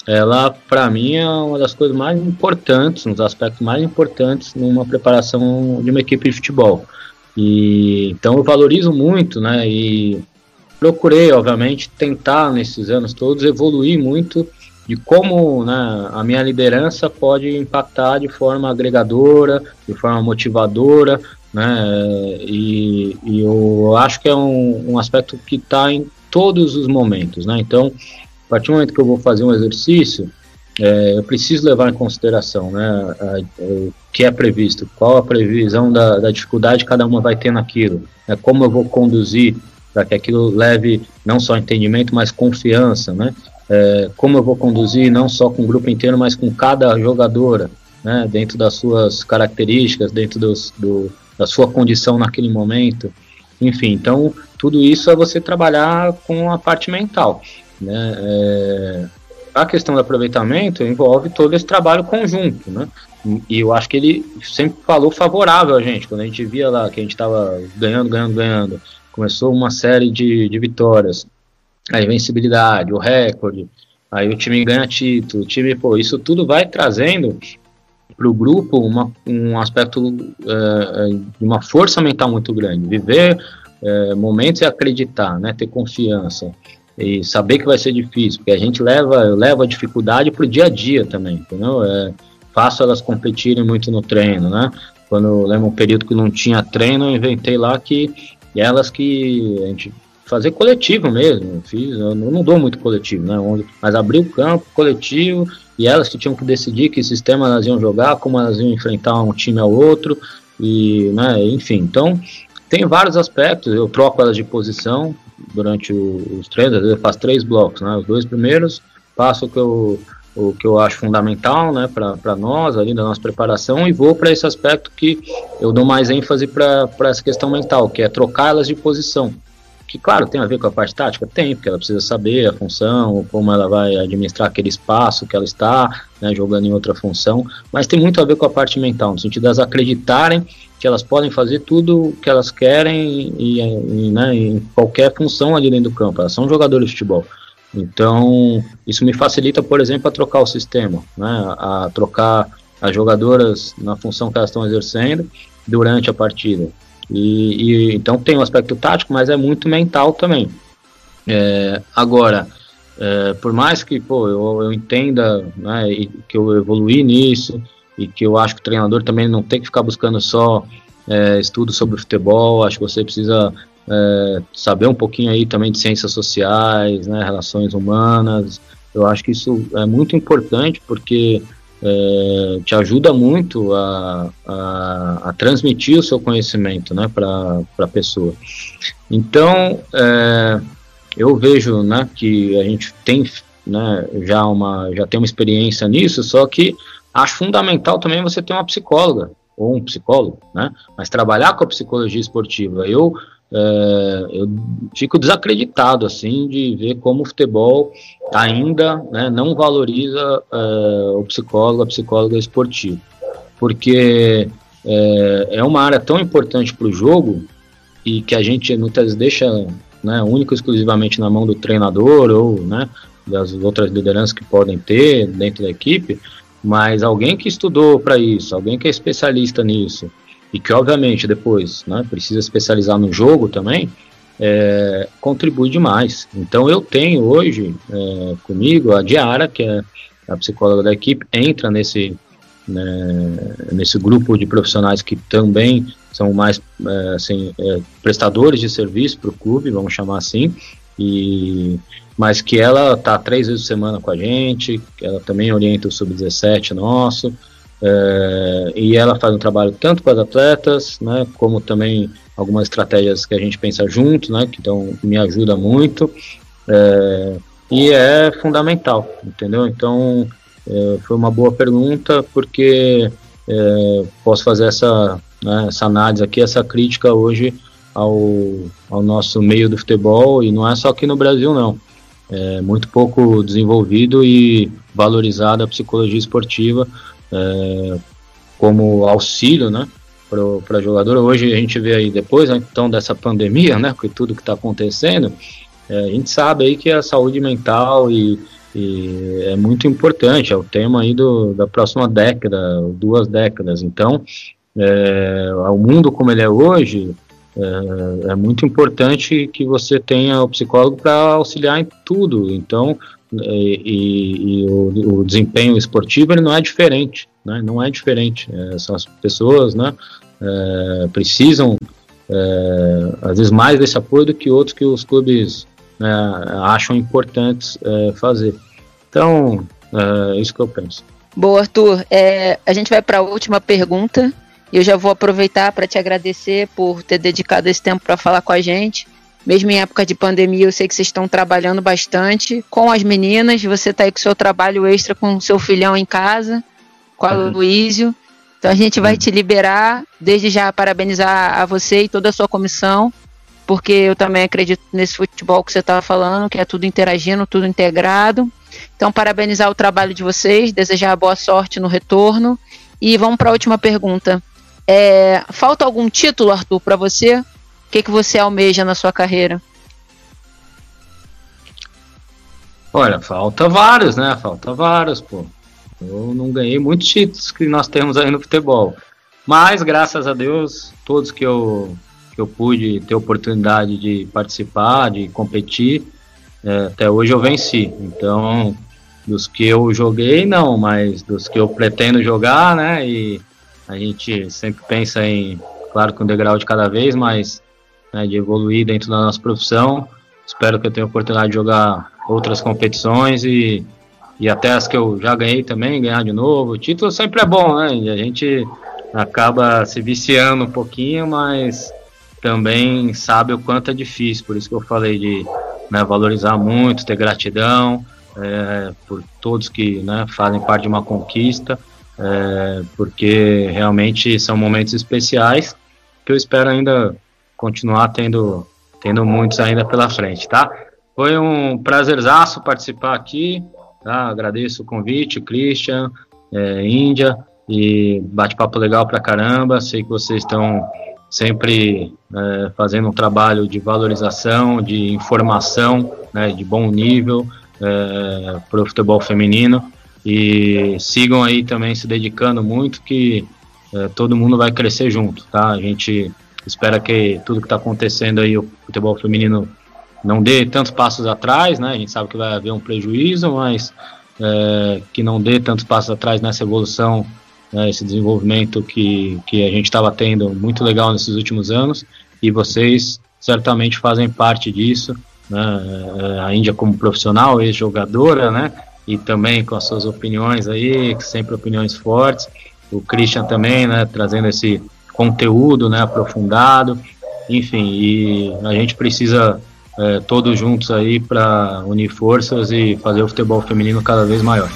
ela para mim é uma das coisas mais importantes, um dos aspectos mais importantes numa preparação de uma equipe de futebol. E então eu valorizo muito, né? E procurei, obviamente, tentar nesses anos todos evoluir muito de como né, a minha liderança pode impactar de forma agregadora, de forma motivadora, né, e, e eu acho que é um, um aspecto que está em todos os momentos, né, então, a partir do momento que eu vou fazer um exercício, é, eu preciso levar em consideração né, a, a, o que é previsto, qual a previsão da, da dificuldade que cada uma vai ter naquilo, né, como eu vou conduzir para que aquilo leve não só entendimento, mas confiança, né? É, como eu vou conduzir não só com o grupo inteiro, mas com cada jogadora, né? Dentro das suas características, dentro dos, do, da sua condição naquele momento, enfim. Então, tudo isso é você trabalhar com a parte mental, né? É, a questão do aproveitamento envolve todo esse trabalho conjunto, né? E eu acho que ele sempre falou favorável a gente, quando a gente via lá que a gente estava ganhando, ganhando, ganhando, começou uma série de, de vitórias, aí vencibilidade, o recorde, aí o time ganha título, o time, pô, isso tudo vai trazendo para o grupo uma, um aspecto é, de uma força mental muito grande, viver é, momentos e acreditar, né, ter confiança. E saber que vai ser difícil, porque a gente leva, leva a dificuldade para o dia a dia também, entendeu? É, faço elas competirem muito no treino, né? Quando eu lembro um período que não tinha treino, eu inventei lá que e elas que a gente fazer coletivo mesmo. fiz, eu não dou muito coletivo, né? Mas abrir o campo coletivo e elas que tinham que decidir que sistema elas iam jogar, como elas iam enfrentar um time ao outro e, né? Enfim, então tem vários aspectos. Eu troco elas de posição durante os treinos. Eu faço três blocos, né? Os dois primeiros passo o que eu o que eu acho fundamental né, para nós, ali da nossa preparação, e vou para esse aspecto que eu dou mais ênfase para essa questão mental, que é trocar elas de posição. Que, claro, tem a ver com a parte tática? Tem, porque ela precisa saber a função, como ela vai administrar aquele espaço que ela está né, jogando em outra função, mas tem muito a ver com a parte mental, no sentido de elas acreditarem que elas podem fazer tudo o que elas querem e, e né, em qualquer função ali dentro do campo. Elas são jogadores de futebol. Então, isso me facilita, por exemplo, a trocar o sistema, né, a trocar as jogadoras na função que elas estão exercendo durante a partida. E, e, então tem um aspecto tático, mas é muito mental também. É, agora, é, por mais que pô, eu, eu entenda né, que eu evoluí nisso e que eu acho que o treinador também não tem que ficar buscando só é, estudo sobre futebol, acho que você precisa é, saber um pouquinho aí também de ciências sociais, né, relações humanas. Eu acho que isso é muito importante porque é, te ajuda muito a, a, a, transmitir o seu conhecimento né, para a pessoa. Então, é, eu vejo né, que a gente tem né, já, uma, já tem uma experiência nisso, só que acho fundamental também você ter uma psicóloga ou um psicólogo, né, mas trabalhar com a psicologia esportiva. Eu é, eu fico desacreditado assim de ver como o futebol ainda né, não valoriza é, o psicólogo, a psicóloga esportiva, porque é, é uma área tão importante para o jogo e que a gente muitas vezes deixa né, único exclusivamente na mão do treinador ou né, das outras lideranças que podem ter dentro da equipe, mas alguém que estudou para isso, alguém que é especialista nisso, e que obviamente depois né, precisa especializar no jogo também, é, contribui demais. Então eu tenho hoje é, comigo a Diara, que é a psicóloga da equipe, entra nesse, né, nesse grupo de profissionais que também são mais é, assim, é, prestadores de serviço para o clube, vamos chamar assim, e mas que ela está três vezes por semana com a gente, ela também orienta o sub-17 nosso, é, e ela faz um trabalho tanto com as atletas, né, como também algumas estratégias que a gente pensa junto, né, que então me ajuda muito, é, e é fundamental, entendeu? Então é, foi uma boa pergunta porque é, posso fazer essa, né, essa análise aqui, essa crítica hoje ao, ao nosso meio do futebol e não é só aqui no Brasil não, é muito pouco desenvolvido e valorizada a psicologia esportiva é, como auxílio, né, para jogador. Hoje a gente vê aí depois, então dessa pandemia, né, com tudo que está acontecendo, é, a gente sabe aí que a saúde mental e, e, é muito importante, é o tema aí do, da próxima década, duas décadas. Então, é, o mundo como ele é hoje, é, é, muito importante que você tenha o psicólogo para auxiliar em tudo. Então, e, e, o, o, desempenho esportivo ele não é diferente, né? Não é diferente. É, são as pessoas, né? É, precisam é, às vezes mais desse apoio do que outros que os clubes né, acham importantes é, fazer. Então, é isso que eu penso. Boa, Arthur. É, a gente vai para a última pergunta. Eu já vou aproveitar para te agradecer por ter dedicado esse tempo para falar com a gente. Mesmo em época de pandemia, eu sei que vocês estão trabalhando bastante com as meninas. Você está aí com o seu trabalho extra com o seu filhão em casa, com a uhum. Luísio. Então a gente vai uhum. te liberar. Desde já parabenizar a você e toda a sua comissão, porque eu também acredito nesse futebol que você estava falando, que é tudo interagindo, tudo integrado. Então, parabenizar o trabalho de vocês, desejar boa sorte no retorno. E vamos para a última pergunta. É, falta algum título, Arthur, para você? O que, que você almeja na sua carreira? Olha, falta vários, né? Falta vários, pô. Eu não ganhei muitos títulos que nós temos aí no futebol. Mas, graças a Deus, todos que eu, que eu pude ter oportunidade de participar, de competir, é, até hoje eu venci. Então, dos que eu joguei, não, mas dos que eu pretendo jogar, né? E a gente sempre pensa em, claro, com um degrau de cada vez, mas né, de evoluir dentro da nossa profissão. Espero que eu tenha oportunidade de jogar outras competições e, e até as que eu já ganhei também, ganhar de novo. O título sempre é bom, né? E a gente acaba se viciando um pouquinho, mas também sabe o quanto é difícil. Por isso que eu falei de né, valorizar muito, ter gratidão é, por todos que né, fazem parte de uma conquista, é, porque realmente são momentos especiais que eu espero ainda continuar tendo, tendo muitos ainda pela frente, tá? Foi um prazerzaço participar aqui, tá? Agradeço o convite, Christian, é, Índia, e bate-papo legal pra caramba. Sei que vocês estão sempre é, fazendo um trabalho de valorização, de informação, né, de bom nível é, para o futebol feminino. E sigam aí também se dedicando muito, que é, todo mundo vai crescer junto, tá? A gente espera que tudo que está acontecendo aí, o futebol feminino não dê tantos passos atrás, né? A gente sabe que vai haver um prejuízo, mas é, que não dê tantos passos atrás nessa evolução, né, esse desenvolvimento que, que a gente estava tendo muito legal nesses últimos anos, e vocês certamente fazem parte disso, né, é, a Índia como profissional, ex-jogadora, né, e também com as suas opiniões aí, sempre opiniões fortes, o Christian também, né, trazendo esse conteúdo, né, aprofundado, enfim, e a gente precisa é, todos juntos aí para unir forças e fazer o futebol feminino cada vez maior.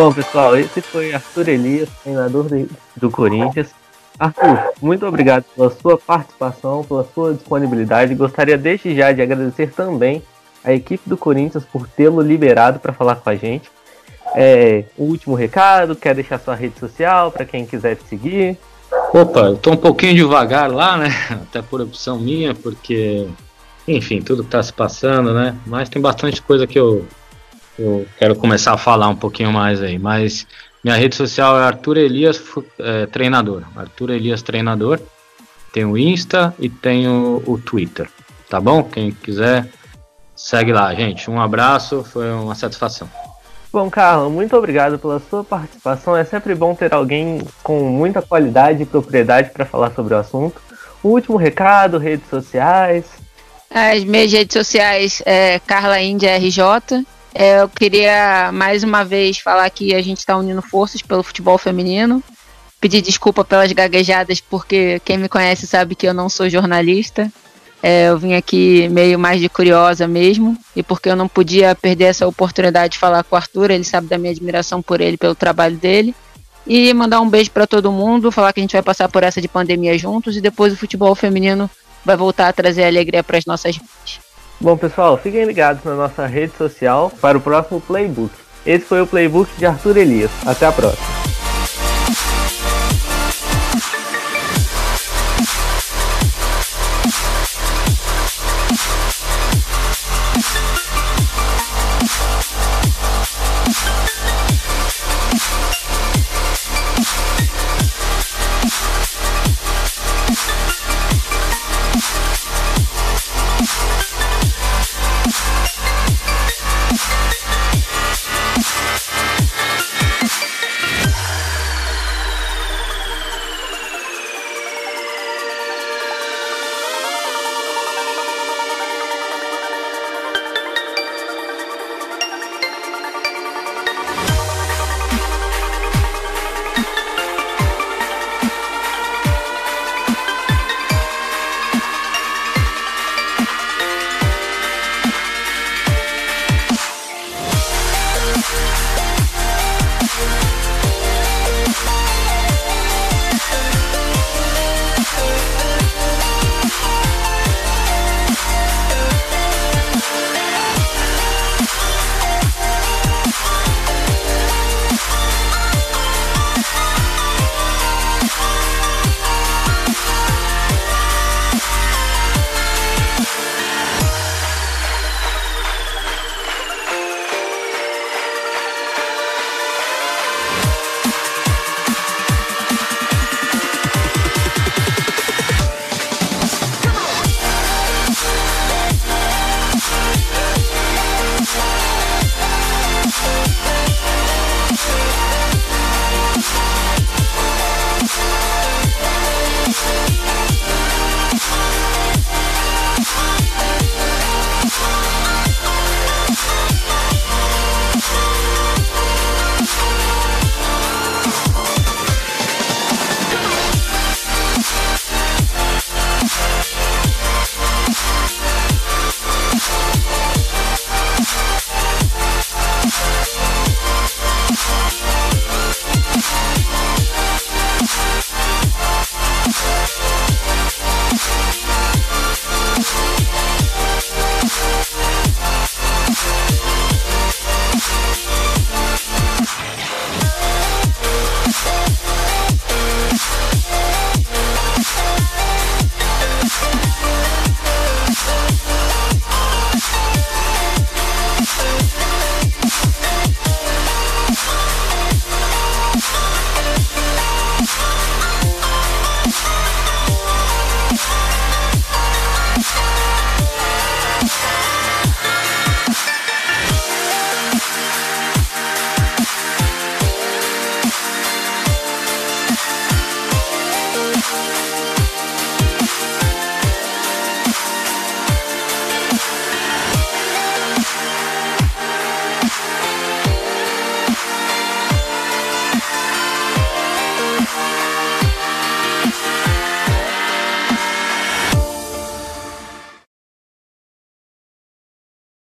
Bom, pessoal, esse foi Arthur Elias, treinador de, do Corinthians. Arthur, muito obrigado pela sua participação, pela sua disponibilidade. Gostaria desde já de agradecer também a equipe do Corinthians por tê-lo liberado para falar com a gente. É, o último recado, quer deixar sua rede social para quem quiser te seguir? Opa, eu tô um pouquinho devagar lá, né? Até por opção minha, porque, enfim, tudo que tá se passando, né? Mas tem bastante coisa que eu eu quero começar a falar um pouquinho mais aí. Mas minha rede social é Arthur Elias é, Treinador. Arthur Elias Treinador. Tem o Insta e tem o, o Twitter. Tá bom? Quem quiser, segue lá, gente. Um abraço, foi uma satisfação. Bom, Carlos, muito obrigado pela sua participação. É sempre bom ter alguém com muita qualidade e propriedade para falar sobre o assunto. O último recado, redes sociais. As minhas redes sociais é Carla Índia RJ é, eu queria mais uma vez falar que a gente está unindo forças pelo futebol feminino. Pedir desculpa pelas gaguejadas, porque quem me conhece sabe que eu não sou jornalista. É, eu vim aqui meio mais de curiosa mesmo, e porque eu não podia perder essa oportunidade de falar com o Arthur, ele sabe da minha admiração por ele, pelo trabalho dele. E mandar um beijo para todo mundo, falar que a gente vai passar por essa de pandemia juntos e depois o futebol feminino vai voltar a trazer alegria para as nossas. Bom, pessoal, fiquem ligados na nossa rede social para o próximo Playbook. Esse foi o Playbook de Arthur Elias. Até a próxima.